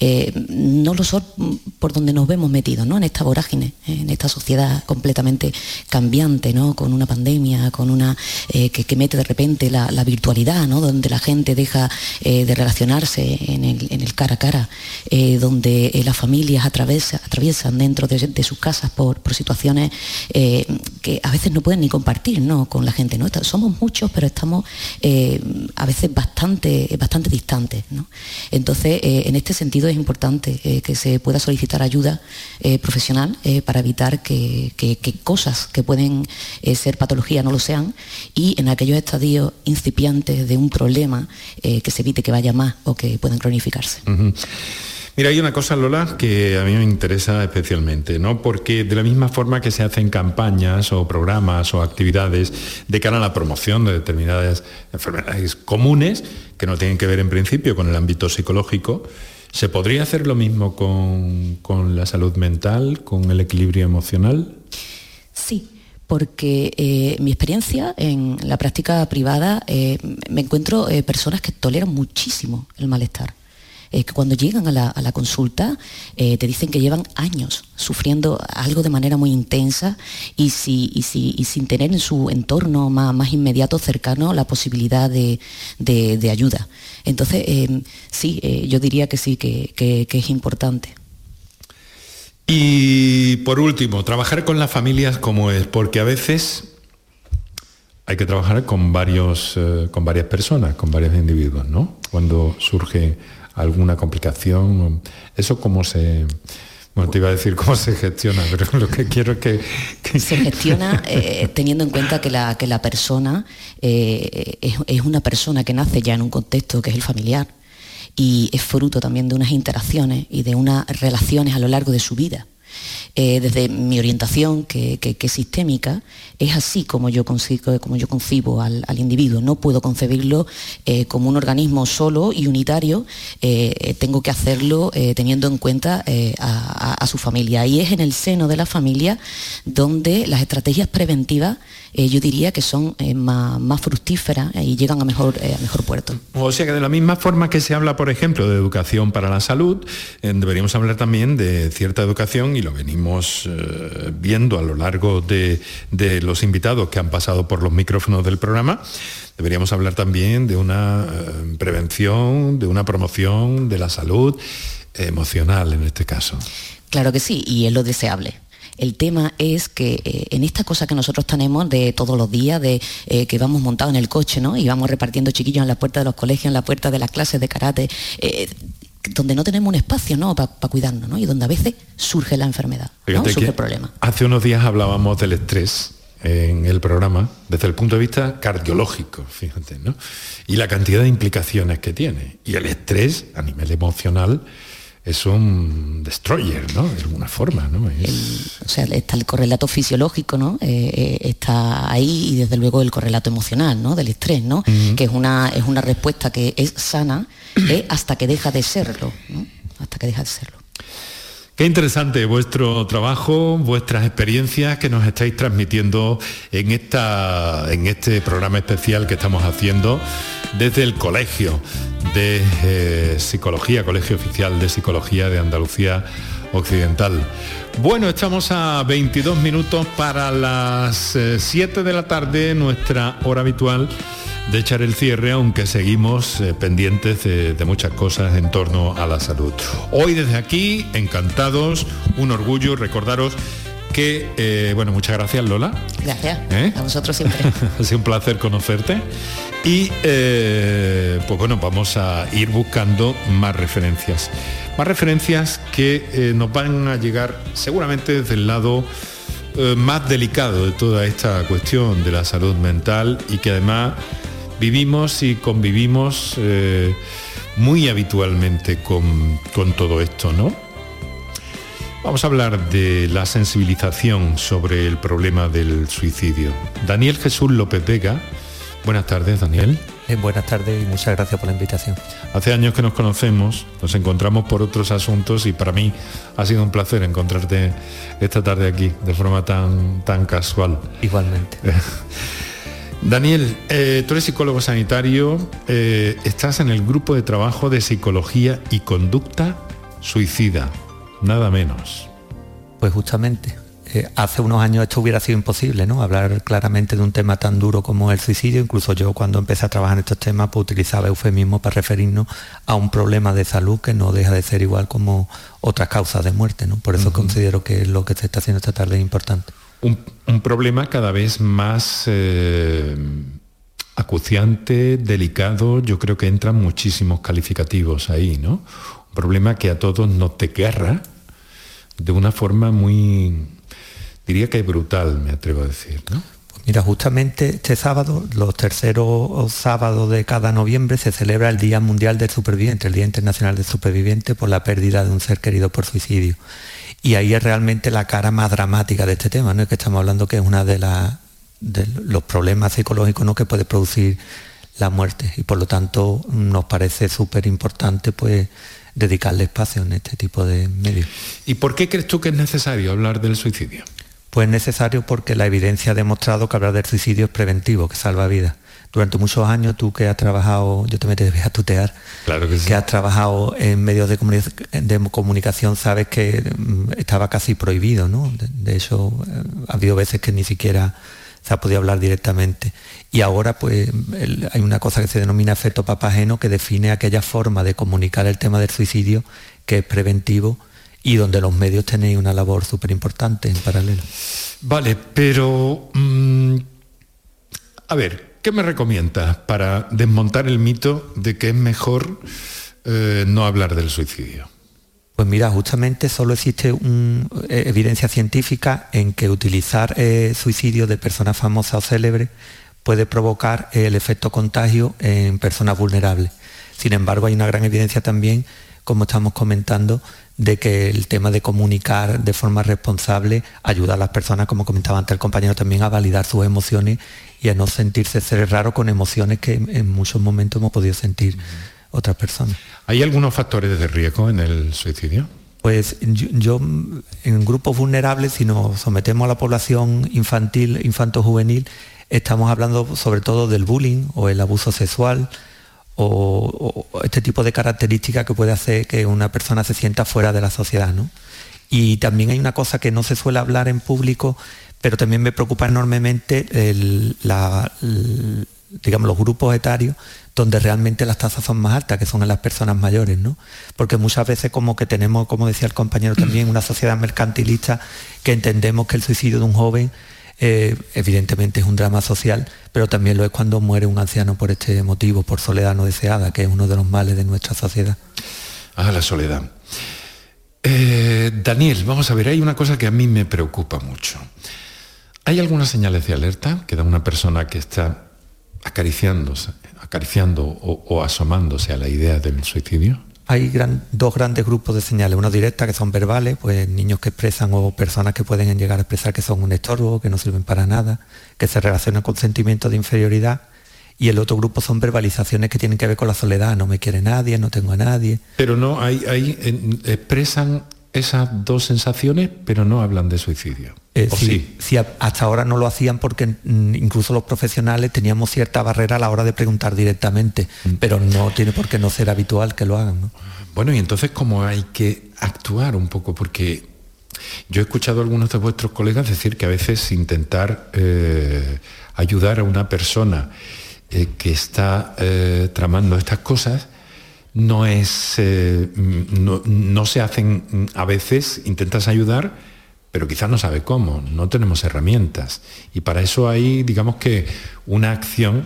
Speaker 16: Eh, no lo son por donde nos vemos metidos, ¿no? En esta vorágine, en esta sociedad completamente cambiante, ¿no? Con una pandemia, con una eh, que, mete de repente la, virtualidad, ¿no? Donde la gente deja eh, de relacionarse en el, cara a cara, donde las familias atraviesan dentro de, sus casas por, situaciones que a veces no pueden ni compartir, ¿no? Con la gente, ¿no? Somos muchos, pero estamos a veces bastante, bastante distantes, ¿no? Entonces, en este sentido es importante eh, que se pueda solicitar ayuda eh, profesional eh, para evitar que, cosas que pueden ser patología no lo sean y en aquellos estadios incipiantes de un problema que se evite que vaya más o que puedan cronificarse.
Speaker 1: Mira, hay una cosa, Lola, que a mí me interesa especialmente, ¿no? Porque de la misma forma que se hacen campañas o programas o actividades de cara a la promoción de determinadas enfermedades comunes, que no tienen que ver en principio con el ámbito psicológico, ¿Se podría hacer lo mismo con, la salud mental, con el equilibrio emocional?
Speaker 16: Sí, porque eh, mi experiencia en la práctica privada eh, me encuentro eh, personas que toleran muchísimo el malestar que cuando llegan a la, consulta eh, te dicen que llevan años sufriendo algo de manera muy intensa y, si, sin tener en su entorno más, inmediato, cercano, la posibilidad de, ayuda. Entonces, eh, sí, eh, yo diría que sí, que, es importante.
Speaker 1: Y por último, trabajar con las familias como es, porque a veces hay que trabajar con, varios, con varias personas, con varios individuos, ¿no? Cuando surge alguna complicación. ¿Eso cómo se...? Bueno, te iba a decir cómo se gestiona, pero lo que quiero es que...
Speaker 16: Se gestiona eh, teniendo en cuenta que la, que la persona eh, es, una persona que nace ya en un contexto que es el familiar y es fruto también de unas interacciones y de unas relaciones a lo largo de su vida. Eh, desde mi orientación, que, es sistémica, es así como yo, consigo, como yo concibo al, individuo. No puedo concebirlo eh, como un organismo solo y unitario, eh, tengo que hacerlo teniendo en cuenta a, su familia. Y es en el seno de la familia donde las estrategias preventivas yo diría que son más, fructíferas y llegan a mejor, a mejor puerto.
Speaker 1: O sea que de la misma forma que se habla, por ejemplo, de educación para la salud, deberíamos hablar también de cierta educación y lo venimos eh, viendo a lo largo de, los invitados que han pasado por los micrófonos del programa, deberíamos hablar también de una eh, prevención, de una promoción de la salud emocional en este caso.
Speaker 16: Claro que sí, y es lo deseable. El tema es que eh, en esta cosa que nosotros tenemos de todos los días, de que vamos montados en el coche, ¿no? Y vamos repartiendo chiquillos en la puerta de los colegios, en la puerta de las clases de karate, donde no tenemos un espacio ¿no? para cuidarnos ¿no? y donde a veces surge la enfermedad, surge el problema.
Speaker 1: Hace unos días hablábamos del estrés en el programa desde el punto de vista cardiológico, fíjate, ¿no? Y la cantidad de implicaciones que tiene. Y el estrés a nivel emocional es un destroyer, ¿no? De alguna forma, ¿no?
Speaker 16: o sea, está el correlato fisiológico, ¿no? Eh, eh, está ahí y desde luego el correlato emocional, ¿no? Del estrés, ¿no? Que es una, es una respuesta que es sana ¿eh? hasta que deja de serlo, ¿no? Hasta que deja de serlo.
Speaker 1: Qué interesante vuestro trabajo, vuestras experiencias que nos estáis transmitiendo en, esta, en este programa especial que estamos haciendo desde el Colegio de eh, Psicología, Colegio Oficial de Psicología de Andalucía occidental. Bueno, estamos a 22 minutos para las 7 eh, de la tarde, nuestra hora habitual de echar el cierre, aunque seguimos eh, pendientes de, muchas cosas en torno a la salud. Hoy desde aquí, encantados, un orgullo recordaros que, eh, bueno, muchas gracias Lola.
Speaker 16: Gracias. A vosotros siempre.
Speaker 1: ha sido un placer conocerte. Y pues bueno, vamos a ir buscando más referencias. Más referencias que eh, nos van a llegar seguramente desde el lado eh, más delicado de toda esta cuestión de la salud mental y que además vivimos y convivimos eh, muy habitualmente con, con todo esto, ¿no? Vamos a hablar de la sensibilización sobre el problema del suicidio. Daniel Jesús López Vega. Buenas tardes, Daniel.
Speaker 17: buenas tardes y muchas gracias por la invitación.
Speaker 1: Hace años que nos conocemos, nos encontramos por otros asuntos y para mí ha sido un placer encontrarte esta tarde aquí de forma tan, tan casual.
Speaker 17: Igualmente.
Speaker 1: Daniel, eh, tú eres psicólogo sanitario, eh, estás en el grupo de trabajo de psicología y conducta suicida, nada menos.
Speaker 17: Pues justamente, eh, hace unos años esto hubiera sido imposible, ¿no? Hablar claramente de un tema tan duro como el suicidio. Incluso yo cuando empecé a trabajar en estos temas pues, utilizaba eufemismo para referirnos a un problema de salud que no deja de ser igual como otras causas de muerte, ¿no? Por eso considero que lo que se está haciendo esta tarde es importante.
Speaker 1: Un, problema cada vez más eh, acuciante, delicado. Yo creo que entran muchísimos calificativos ahí, ¿no? Un problema que a todos nos desgarra de una forma muy diría que brutal, me atrevo a decir, ¿no?
Speaker 17: Pues mira, justamente este sábado, los terceros sábados de cada noviembre, se celebra el Día Mundial del Superviviente, el Día Internacional del Superviviente por la pérdida de un ser querido por suicidio. Y ahí es realmente la cara más dramática de este tema, ¿no? Es que estamos hablando que es uno de, de los problemas psicológicos ¿no? que puede producir la muerte. Y por lo tanto nos parece súper importante pues dedicarle espacio en este tipo de medios.
Speaker 1: ¿Y por qué crees tú que es necesario hablar del suicidio?
Speaker 17: Pues necesario porque la evidencia ha demostrado que hablar del suicidio es preventivo, que salva vidas. Durante muchos años tú que has trabajado, yo te me a tutear,
Speaker 1: claro que,
Speaker 17: que has trabajado en medios de, comunicación, sabes que mm, estaba casi prohibido, ¿no? De, hecho, eh, ha habido veces que ni siquiera se ha podido hablar directamente. Y ahora pues hay una cosa que se denomina efecto papageno que define aquella forma de comunicar el tema del suicidio que es preventivo y donde los medios tenéis una labor súper importante en paralelo.
Speaker 1: Vale, pero mm, a ver, ¿qué me recomiendas para desmontar el mito de que es mejor eh, no hablar del suicidio?
Speaker 17: Pues mira, justamente solo existe eh, evidencia científica en que utilizar eh, suicidio de personas famosas o célebres puede provocar el efecto contagio en personas vulnerables. Sin embargo, hay una gran evidencia también, como estamos comentando, de que el tema de comunicar de forma responsable ayuda a las personas, como comentaba antes el compañero, también a validar sus emociones y a no sentirse ser raro con emociones que en muchos momentos hemos podido sentir otras personas.
Speaker 1: ¿Hay algunos factores de riesgo en el suicidio?
Speaker 17: Pues yo, en grupos vulnerables, si nos sometemos a la población infantil, infanto-juvenil, estamos hablando sobre todo del bullying o el abuso sexual, o, este tipo de características que puede hacer que una persona se sienta fuera de la sociedad. ¿no? Y también hay una cosa que no se suele hablar en público, pero también me preocupa enormemente los grupos etarios donde realmente las tasas son más altas, que son las personas mayores, ¿no? Porque muchas veces como que tenemos, como decía el compañero también, una sociedad mercantilista que entendemos que el suicidio de un joven eh, evidentemente es un drama social, pero también lo es cuando muere un anciano por este motivo, por soledad no deseada, que es uno de los males de nuestra sociedad.
Speaker 1: Ah, la soledad. Eh, Daniel, vamos a ver, hay una cosa que a mí me preocupa mucho. ¿Hay algunas señales de alerta que da una persona que está acariciándose, acariciando o asomándose a la idea del suicidio?
Speaker 17: hay dos grandes grupos de señales, una directa que son verbales, pues niños que expresan o personas que pueden llegar a expresar que son un estorbo, que no sirven para nada, que se relacionan con sentimientos de inferioridad, y el otro grupo son verbalizaciones que tienen que ver con la soledad, no me quiere nadie, no tengo a nadie.
Speaker 1: Pero no, hay, hay expresan esas dos sensaciones, pero no hablan de suicidio.
Speaker 17: Eh, sí, sí? hasta ahora no lo hacían porque mm, incluso los profesionales teníamos cierta barrera a la hora de preguntar directamente, mm. pero no tiene por qué no ser habitual que lo hagan.
Speaker 1: Bueno, y entonces cómo hay que actuar un poco, porque yo he escuchado a algunos de vuestros colegas decir que a veces intentar eh, ayudar a una persona eh, que está tramando estas cosas, no es, eh, no, se hacen a veces, intentas ayudar, pero quizás no sabe cómo, no tenemos herramientas. Y para eso hay, digamos que, una acción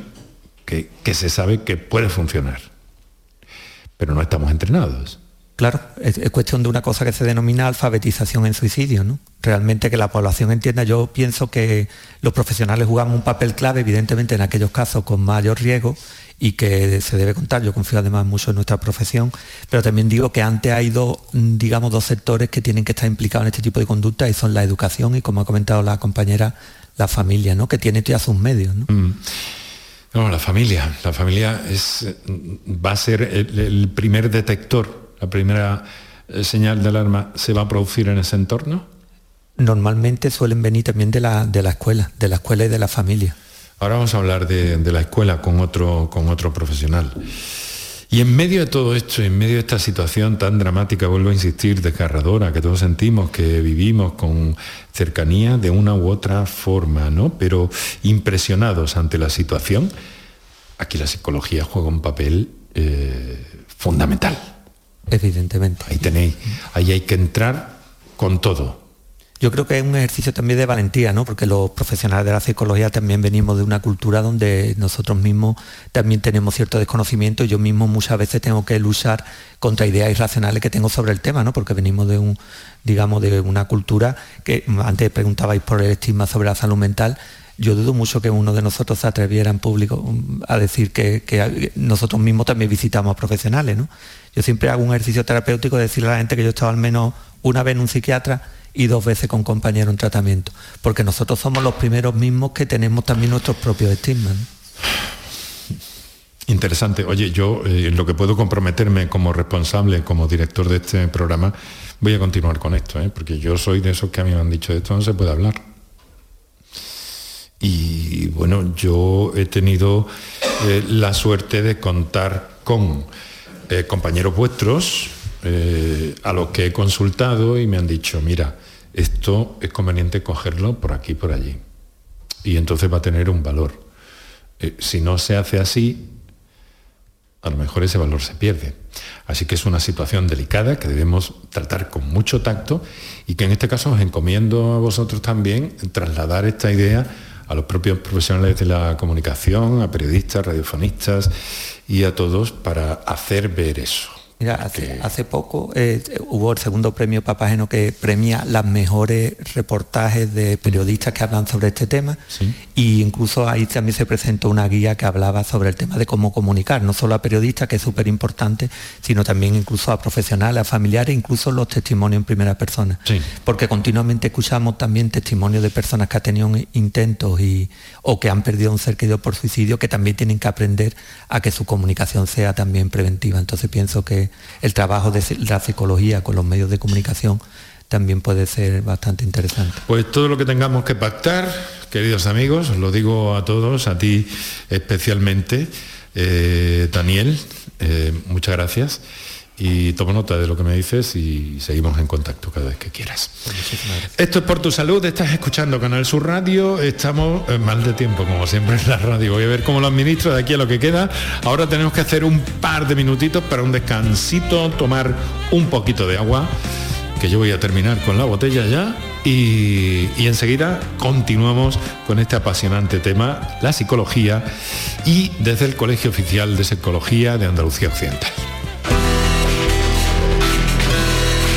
Speaker 1: que, se sabe que puede funcionar, pero no estamos entrenados.
Speaker 17: Claro, es, cuestión de una cosa que se denomina alfabetización en suicidio, ¿no? Realmente que la población entienda, yo pienso que los profesionales jugamos un papel clave, evidentemente en aquellos casos con mayor riesgo, y que se debe contar. Yo confío además mucho en nuestra profesión, pero también digo que antes hay dos, digamos, dos sectores que tienen que estar implicados en este tipo de conducta y son la educación y, como ha comentado la compañera, la familia, ¿no? que tiene ya sus medios. ¿no?
Speaker 1: Mm. la familia. La familia es, va a ser el, primer detector, la primera eh, señal de alarma se va a producir en ese entorno.
Speaker 17: Normalmente suelen venir también de la, de la escuela, de la escuela y de la familia.
Speaker 1: Ahora vamos a hablar de, la escuela con otro, con otro profesional. Y en medio de todo esto, en medio de esta situación tan dramática, vuelvo a insistir, desgarradora, que todos sentimos que vivimos con cercanía de una u otra forma, ¿no? Pero impresionados ante la situación, aquí la psicología juega un papel eh, fundamental.
Speaker 17: Evidentemente.
Speaker 1: Ahí tenéis, ahí hay que entrar con todo.
Speaker 17: Yo creo que es un ejercicio también de valentía, ¿no? porque los profesionales de la psicología también venimos de una cultura donde nosotros mismos también tenemos cierto desconocimiento yo mismo muchas veces tengo que luchar contra ideas irracionales que tengo sobre el tema, ¿no? porque venimos de un, digamos, de una cultura que antes preguntabais por el estigma sobre la salud mental, yo dudo mucho que uno de nosotros se atreviera en público a decir que, nosotros mismos también visitamos a profesionales. ¿no? Yo siempre hago un ejercicio terapéutico de decirle a la gente que yo he estado al menos una vez en un psiquiatra y dos veces con compañero en tratamiento, porque nosotros somos los primeros mismos que tenemos también nuestros propios estigmas.
Speaker 1: Interesante. Oye, yo eh, lo que puedo comprometerme como responsable, como director de este programa, voy a continuar con esto, ¿eh? porque yo soy de esos que a mí me han dicho, esto no se puede hablar. Y bueno, yo he tenido eh, la suerte de contar con compañeros vuestros a los que he consultado y me han dicho, mira, esto es conveniente cogerlo por aquí por allí. Y entonces va a tener un valor. Eh, si no se hace así, a lo mejor ese valor se pierde. Así que es una situación delicada que debemos tratar con mucho tacto y que en este caso os encomiendo a vosotros también trasladar esta idea a los propios profesionales de la comunicación, a periodistas, radiofonistas y a todos para hacer ver eso.
Speaker 17: Mira, hace, poco eh, hubo el segundo premio Papageno que premia las mejores reportajes de periodistas que hablan sobre este tema y incluso ahí también se presentó una guía que hablaba sobre el tema de cómo comunicar, no solo a periodistas, que es súper importante, sino también incluso a profesionales, a familiares, incluso los testimonios en primera persona. Porque continuamente escuchamos también testimonios de personas que han tenido intentos y, o que han perdido un ser querido por suicidio, que también tienen que aprender a que su comunicación sea también preventiva. Entonces pienso que el trabajo de la psicología con los medios de comunicación también puede ser bastante interesante.
Speaker 1: Pues todo lo que tengamos que pactar, queridos amigos, os lo digo a todos, a ti especialmente, eh, Daniel, eh, muchas gracias y tomo nota de lo que me dices y seguimos en contacto cada vez que quieras. Esto es por tu salud, estás escuchando Canal Sur Radio, estamos en mal de tiempo como siempre en la radio, voy a ver cómo lo administro de aquí a lo que queda. Ahora tenemos que hacer un par de minutitos para un descansito, tomar un poquito de agua, que yo voy a terminar con la botella ya y, y enseguida continuamos con este apasionante tema, la psicología y desde el Colegio Oficial de Psicología de Andalucía Occidental.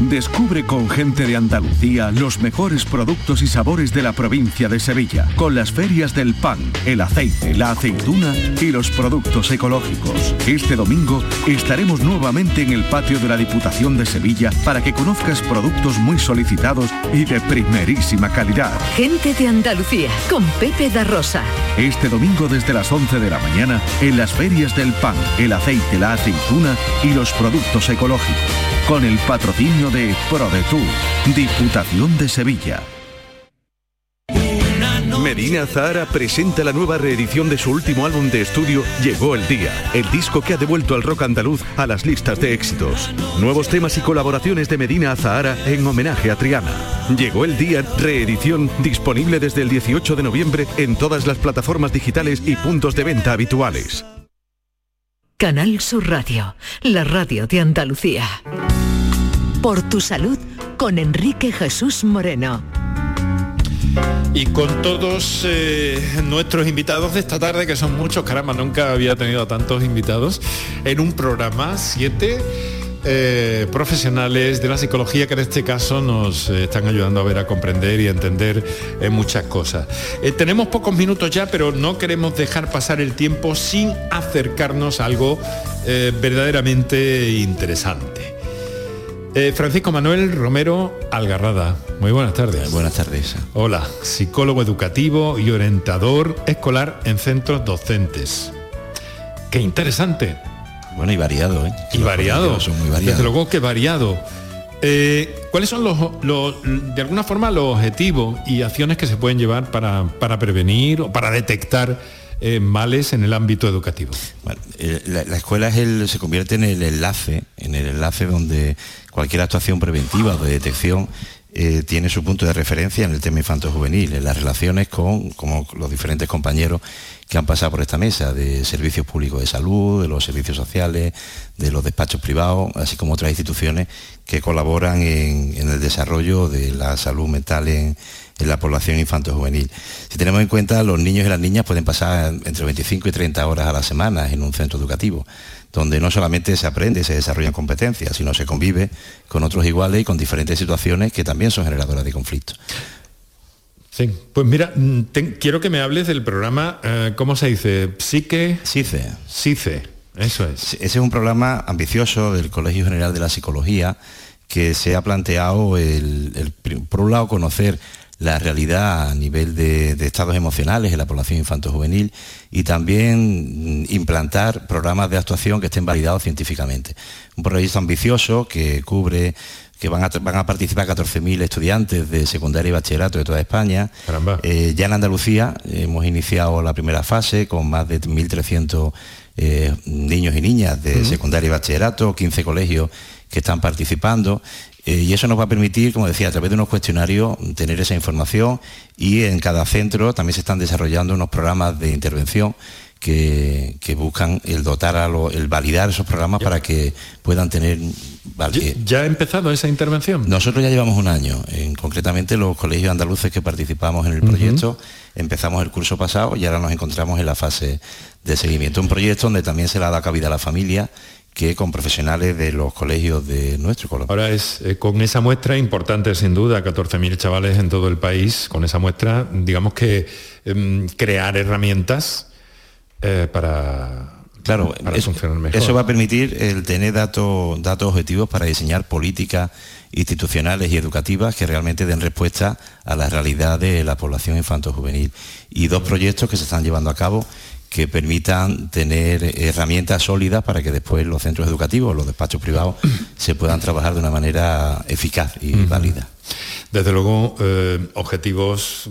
Speaker 18: Descubre con gente de Andalucía los mejores productos y sabores de la provincia de Sevilla, con las ferias del pan, el aceite, la aceituna y los productos ecológicos. Este domingo estaremos nuevamente en el patio de la Diputación de Sevilla para que conozcas productos muy solicitados y de primerísima calidad.
Speaker 2: Gente de Andalucía, con Pepe da Rosa.
Speaker 18: Este domingo desde las 11 de la mañana en las ferias del pan, el aceite, la aceituna y los productos ecológicos con el patrocinio de ProDetour, Diputación de Sevilla.
Speaker 19: Medina Zahara presenta la nueva reedición de su último álbum de estudio Llegó el Día, el disco que ha devuelto al rock andaluz a las listas de éxitos. Nuevos temas y colaboraciones de Medina Zahara en homenaje a Triana. Llegó el Día, reedición disponible desde el 18 de noviembre en todas las plataformas digitales y puntos de venta habituales.
Speaker 2: Canal Sur Radio, la radio de Andalucía. Por tu salud con Enrique Jesús Moreno.
Speaker 1: Y con todos eh, nuestros invitados de esta tarde, que son muchos, caramba, nunca había tenido a tantos invitados, en un programa, siete eh, profesionales de la psicología que en este caso nos eh, están ayudando a ver, a comprender y a entender muchas cosas. tenemos pocos minutos ya, pero no queremos dejar pasar el tiempo sin acercarnos a algo verdaderamente interesante. Francisco Manuel Romero Algarrada, muy buenas tardes.
Speaker 20: Buenas tardes.
Speaker 1: Hola, psicólogo educativo y orientador escolar en centros docentes. Qué interesante.
Speaker 20: Bueno, y variado, ¿eh?
Speaker 1: Y variado.
Speaker 20: Son muy variados.
Speaker 1: Desde luego que variado. Eh, ¿Cuáles son los, de alguna forma, los objetivos y acciones que se pueden llevar para, para prevenir o para detectar eh, males en el ámbito educativo?
Speaker 20: Eh, la, escuela es el, se convierte en el enlace, en el enlace donde cualquier actuación preventiva o de detección eh, tiene su punto de referencia en el tema infanto-juvenil, en las relaciones con los diferentes compañeros que han pasado por esta mesa, de servicios públicos de salud, de los servicios sociales, de los despachos privados, así como otras instituciones que colaboran en, el desarrollo de la salud mental en, en la población infanto-juvenil. Si tenemos en cuenta, los niños y las niñas pueden pasar entre 25 y 30 horas a la semana en un centro educativo donde no solamente se aprende, se desarrollan competencias, sino se convive con otros iguales y con diferentes situaciones que también son generadoras de conflictos.
Speaker 1: Sí, pues mira, mm, quiero que me hables del programa, eh, ¿cómo se dice? Psique...
Speaker 20: SICE.
Speaker 1: SICE, eso es.
Speaker 20: Ese es un programa ambicioso del Colegio General de la Psicología que se ha planteado, el, por un lado, conocer la realidad a nivel de, estados emocionales en la población infanto-juvenil y también mm, implantar programas de actuación que estén validados científicamente. Un proyecto ambicioso que cubre que van a, van a participar 14.000 estudiantes de secundaria y bachillerato de toda España. Eh, ya en Andalucía hemos iniciado la primera fase con más de 1.300 eh, niños y niñas de secundaria y bachillerato, 15 colegios que están participando eh, y eso nos va a permitir, como decía, a través de unos cuestionarios tener esa información y en cada centro también se están desarrollando unos programas de intervención que, buscan el dotar a el validar esos programas para que puedan tener
Speaker 1: ¿Ya ha empezado esa intervención?
Speaker 20: Nosotros ya llevamos un año, en, concretamente los colegios andaluces que participamos en el proyecto, empezamos el curso pasado y ahora nos encontramos en la fase de seguimiento. Un proyecto donde también se le ha dado cabida a la familia que con profesionales de los colegios de nuestro colegio.
Speaker 1: Ahora es eh, con esa muestra importante sin duda, 14.000 chavales en todo el país, con esa muestra, digamos que em, crear herramientas eh, para,
Speaker 20: Claro, eso, eso, va a permitir el tener datos, datos objetivos para diseñar políticas institucionales y educativas que realmente den respuesta a la realidad de la población infanto-juvenil. Y dos proyectos que se están llevando a cabo que permitan tener herramientas sólidas para que después los centros educativos, los despachos privados, se puedan trabajar de una manera eficaz y válida.
Speaker 1: Desde luego, eh, objetivos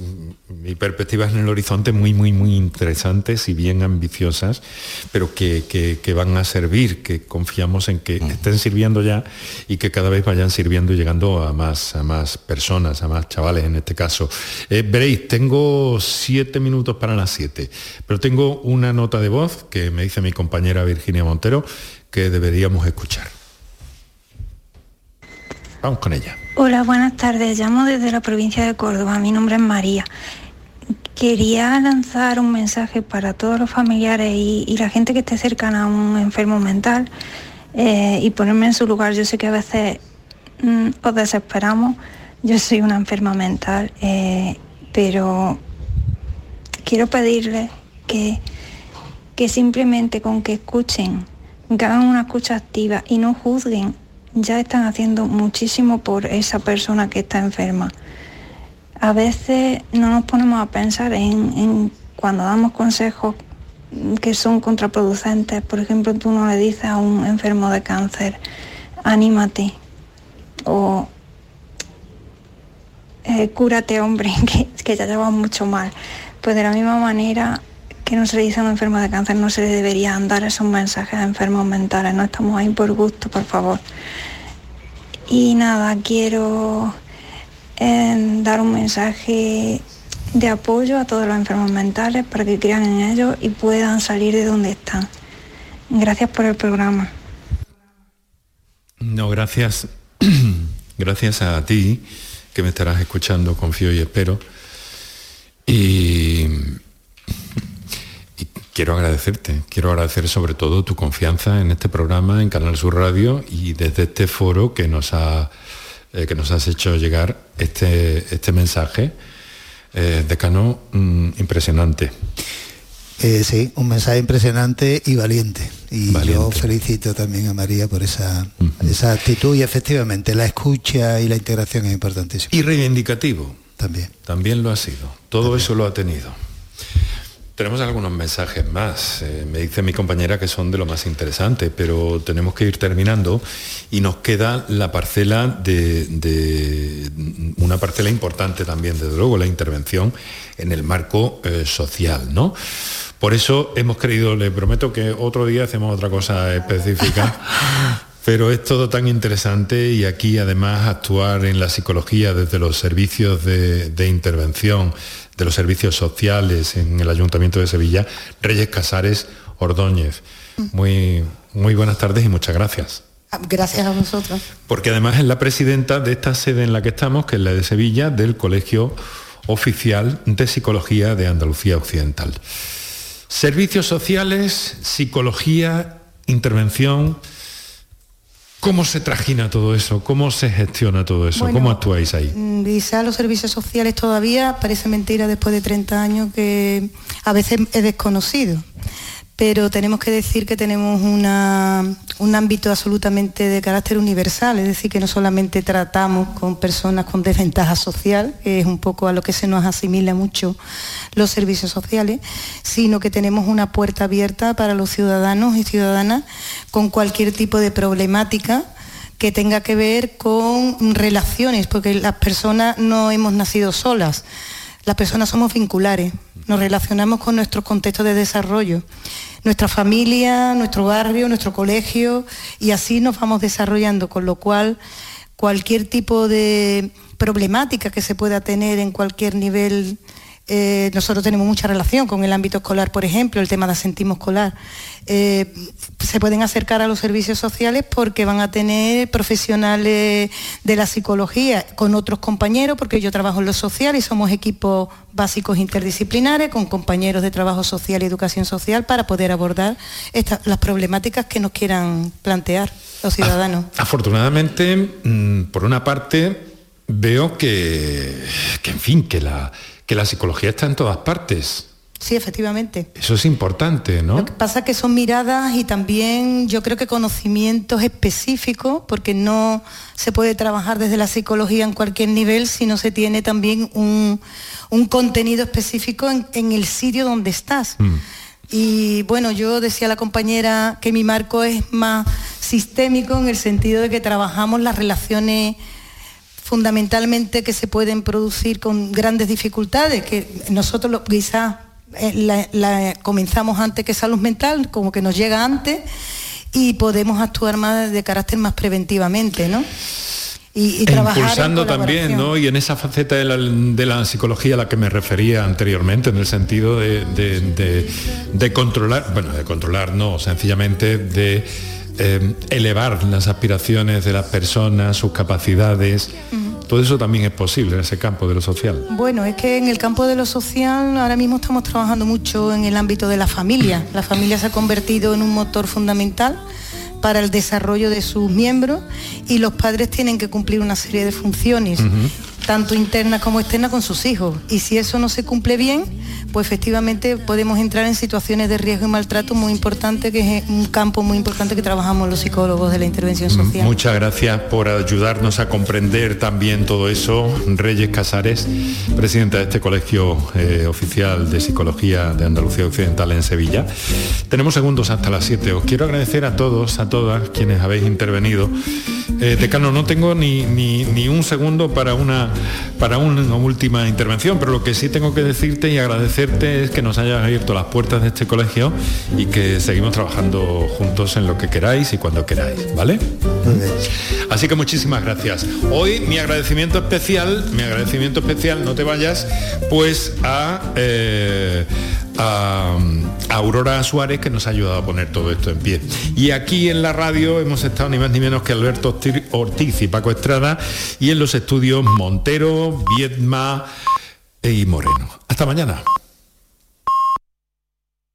Speaker 1: y perspectivas en el horizonte muy, muy, muy interesantes y bien ambiciosas, pero que, van a servir, que confiamos en que estén sirviendo ya y que cada vez vayan sirviendo y llegando a más, a más personas, a más chavales en este caso. Eh, veréis, tengo siete minutos para las siete, pero tengo una nota de voz que me dice mi compañera Virginia Montero que deberíamos escuchar. Vamos con ella.
Speaker 21: Hola, buenas tardes. Llamo desde la provincia de Córdoba. Mi nombre es María. Quería lanzar un mensaje para todos los familiares y, la gente que esté cercana a un enfermo mental eh, y ponerme en su lugar. Yo sé que a veces mm, os desesperamos. Yo soy una enferma mental, eh, pero quiero pedirles que, que simplemente con que escuchen, que hagan una escucha activa y no juzguen ya están haciendo muchísimo por esa persona que está enferma. A veces no nos ponemos a pensar en, cuando damos consejos que son contraproducentes. Por ejemplo, tú no le dices a un enfermo de cáncer, anímate o eh, cúrate hombre, que, que ya llevas mucho mal. Pues de la misma manera que no se le dice a un enfermo de cáncer, no se le debería dar esos mensajes a enfermos mentales. No estamos ahí por gusto, por favor. Y nada, quiero eh, dar un mensaje de apoyo a todos los enfermos mentales para que crean en ellos y puedan salir de donde están. Gracias por el programa.
Speaker 1: No, gracias. gracias a ti, que me estarás escuchando, confío y espero. Y quiero agradecerte, quiero agradecer sobre todo tu confianza en este programa, en Canal Sur Radio y desde este foro que nos, ha, eh, que nos has hecho llegar este, este mensaje. Eh, decano, mm, impresionante.
Speaker 4: Eh, sí, un mensaje impresionante y valiente. Y yo felicito también a María por esa, esa actitud y efectivamente la escucha y la integración es importantísima.
Speaker 1: Y reivindicativo.
Speaker 4: También.
Speaker 1: También lo ha sido. Todo eso lo ha tenido. Tenemos algunos mensajes más. Eh, me dice mi compañera que son de lo más interesante, pero tenemos que ir terminando y nos queda la parcela de, una parcela importante también, desde luego, la intervención en el marco eh, social, ¿no? Por eso hemos creído, le prometo que otro día hacemos otra cosa específica. Pero es todo tan interesante y aquí además actuar en la psicología desde los servicios de, de intervención, de los servicios sociales en el Ayuntamiento de Sevilla, Reyes Casares Ordóñez. Muy, muy buenas tardes y muchas gracias.
Speaker 22: Gracias a vosotros.
Speaker 1: Porque además es la presidenta de esta sede en la que estamos, que es la de Sevilla, del Colegio Oficial de Psicología de Andalucía Occidental. Servicios sociales, psicología, intervención, ¿Cómo se trajina todo eso? ¿Cómo se gestiona todo eso? ¿Cómo actuáis ahí?
Speaker 22: Quizá mm, los servicios sociales todavía, parece mentira después de 30 años, que a veces es desconocido pero tenemos que decir que tenemos un ámbito absolutamente de carácter universal, es decir, que no solamente tratamos con personas con desventaja social, que es un poco a lo que se nos asimila mucho los servicios sociales, sino que tenemos una puerta abierta para los ciudadanos y ciudadanas con cualquier tipo de problemática que tenga que ver con relaciones, porque las personas no hemos nacido solas las personas somos vinculares, nos relacionamos con nuestros contextos de desarrollo, nuestra familia, nuestro barrio, nuestro colegio, y así nos vamos desarrollando, con lo cual cualquier tipo de problemática que se pueda tener en cualquier nivel eh, nosotros tenemos mucha relación con el ámbito escolar, por ejemplo, el tema de asentismo escolar. Eh, se pueden acercar a los servicios sociales porque van a tener profesionales de la psicología con otros compañeros, porque yo trabajo en lo social y somos equipos básicos interdisciplinares con compañeros de trabajo social y educación social para poder abordar las problemáticas que nos quieran plantear los ciudadanos.
Speaker 1: Afortunadamente, mm, por una parte, veo que, que en fin, que la que la psicología está en todas partes.
Speaker 22: Sí, efectivamente.
Speaker 1: Eso es importante, ¿no?
Speaker 22: Lo que pasa es que son miradas y también yo creo que conocimientos específicos, porque no se puede trabajar desde la psicología en cualquier nivel si no se tiene también un, contenido específico en, el sitio donde estás. Mm. Y bueno, yo decía a la compañera que mi marco es más sistémico en el sentido de que trabajamos las relaciones fundamentalmente que se pueden producir con grandes dificultades, que nosotros quizás eh, la, comenzamos antes que salud mental, como que nos llega antes, y podemos actuar más de carácter más preventivamente, ¿no?
Speaker 1: Y, trabajar Impulsando también, ¿no? Y en esa faceta de la, psicología a la que me refería anteriormente, en el sentido de, controlar, bueno, de controlar, no, sencillamente de eh, elevar las aspiraciones de las personas, sus capacidades. Todo eso también es posible en ese campo de lo social.
Speaker 22: Bueno, es que en el campo de lo social ahora mismo estamos trabajando mucho en el ámbito de la familia. La familia se ha convertido en un motor fundamental para el desarrollo de sus miembros y los padres tienen que cumplir una serie de funciones, tanto internas como externas con sus hijos. Y si eso no se cumple bien, pues efectivamente podemos entrar en situaciones de riesgo y maltrato muy importante, que es un campo muy importante que trabajamos los psicólogos de la intervención social.
Speaker 1: Muchas gracias por ayudarnos a comprender también todo eso. Reyes Casares, presidenta de este Colegio eh, Oficial de Psicología de Andalucía Occidental en Sevilla. Tenemos segundos hasta las 7. Os quiero agradecer a todos, a todas quienes habéis intervenido. Eh, decano, no tengo ni, ni, un segundo para una, para una última intervención, pero lo que sí tengo que decirte y agradecer es que nos hayas abierto las puertas de este colegio y que seguimos trabajando juntos en lo que queráis y cuando queráis, ¿vale? Así que muchísimas gracias. Hoy mi agradecimiento especial, mi agradecimiento especial, no te vayas, pues a, eh, a, Aurora Suárez que nos ha ayudado a poner todo esto en pie. Y aquí en la radio hemos estado ni más ni menos que Alberto Ortiz y Paco Estrada y en los estudios Montero, Viedma y Moreno. Hasta mañana.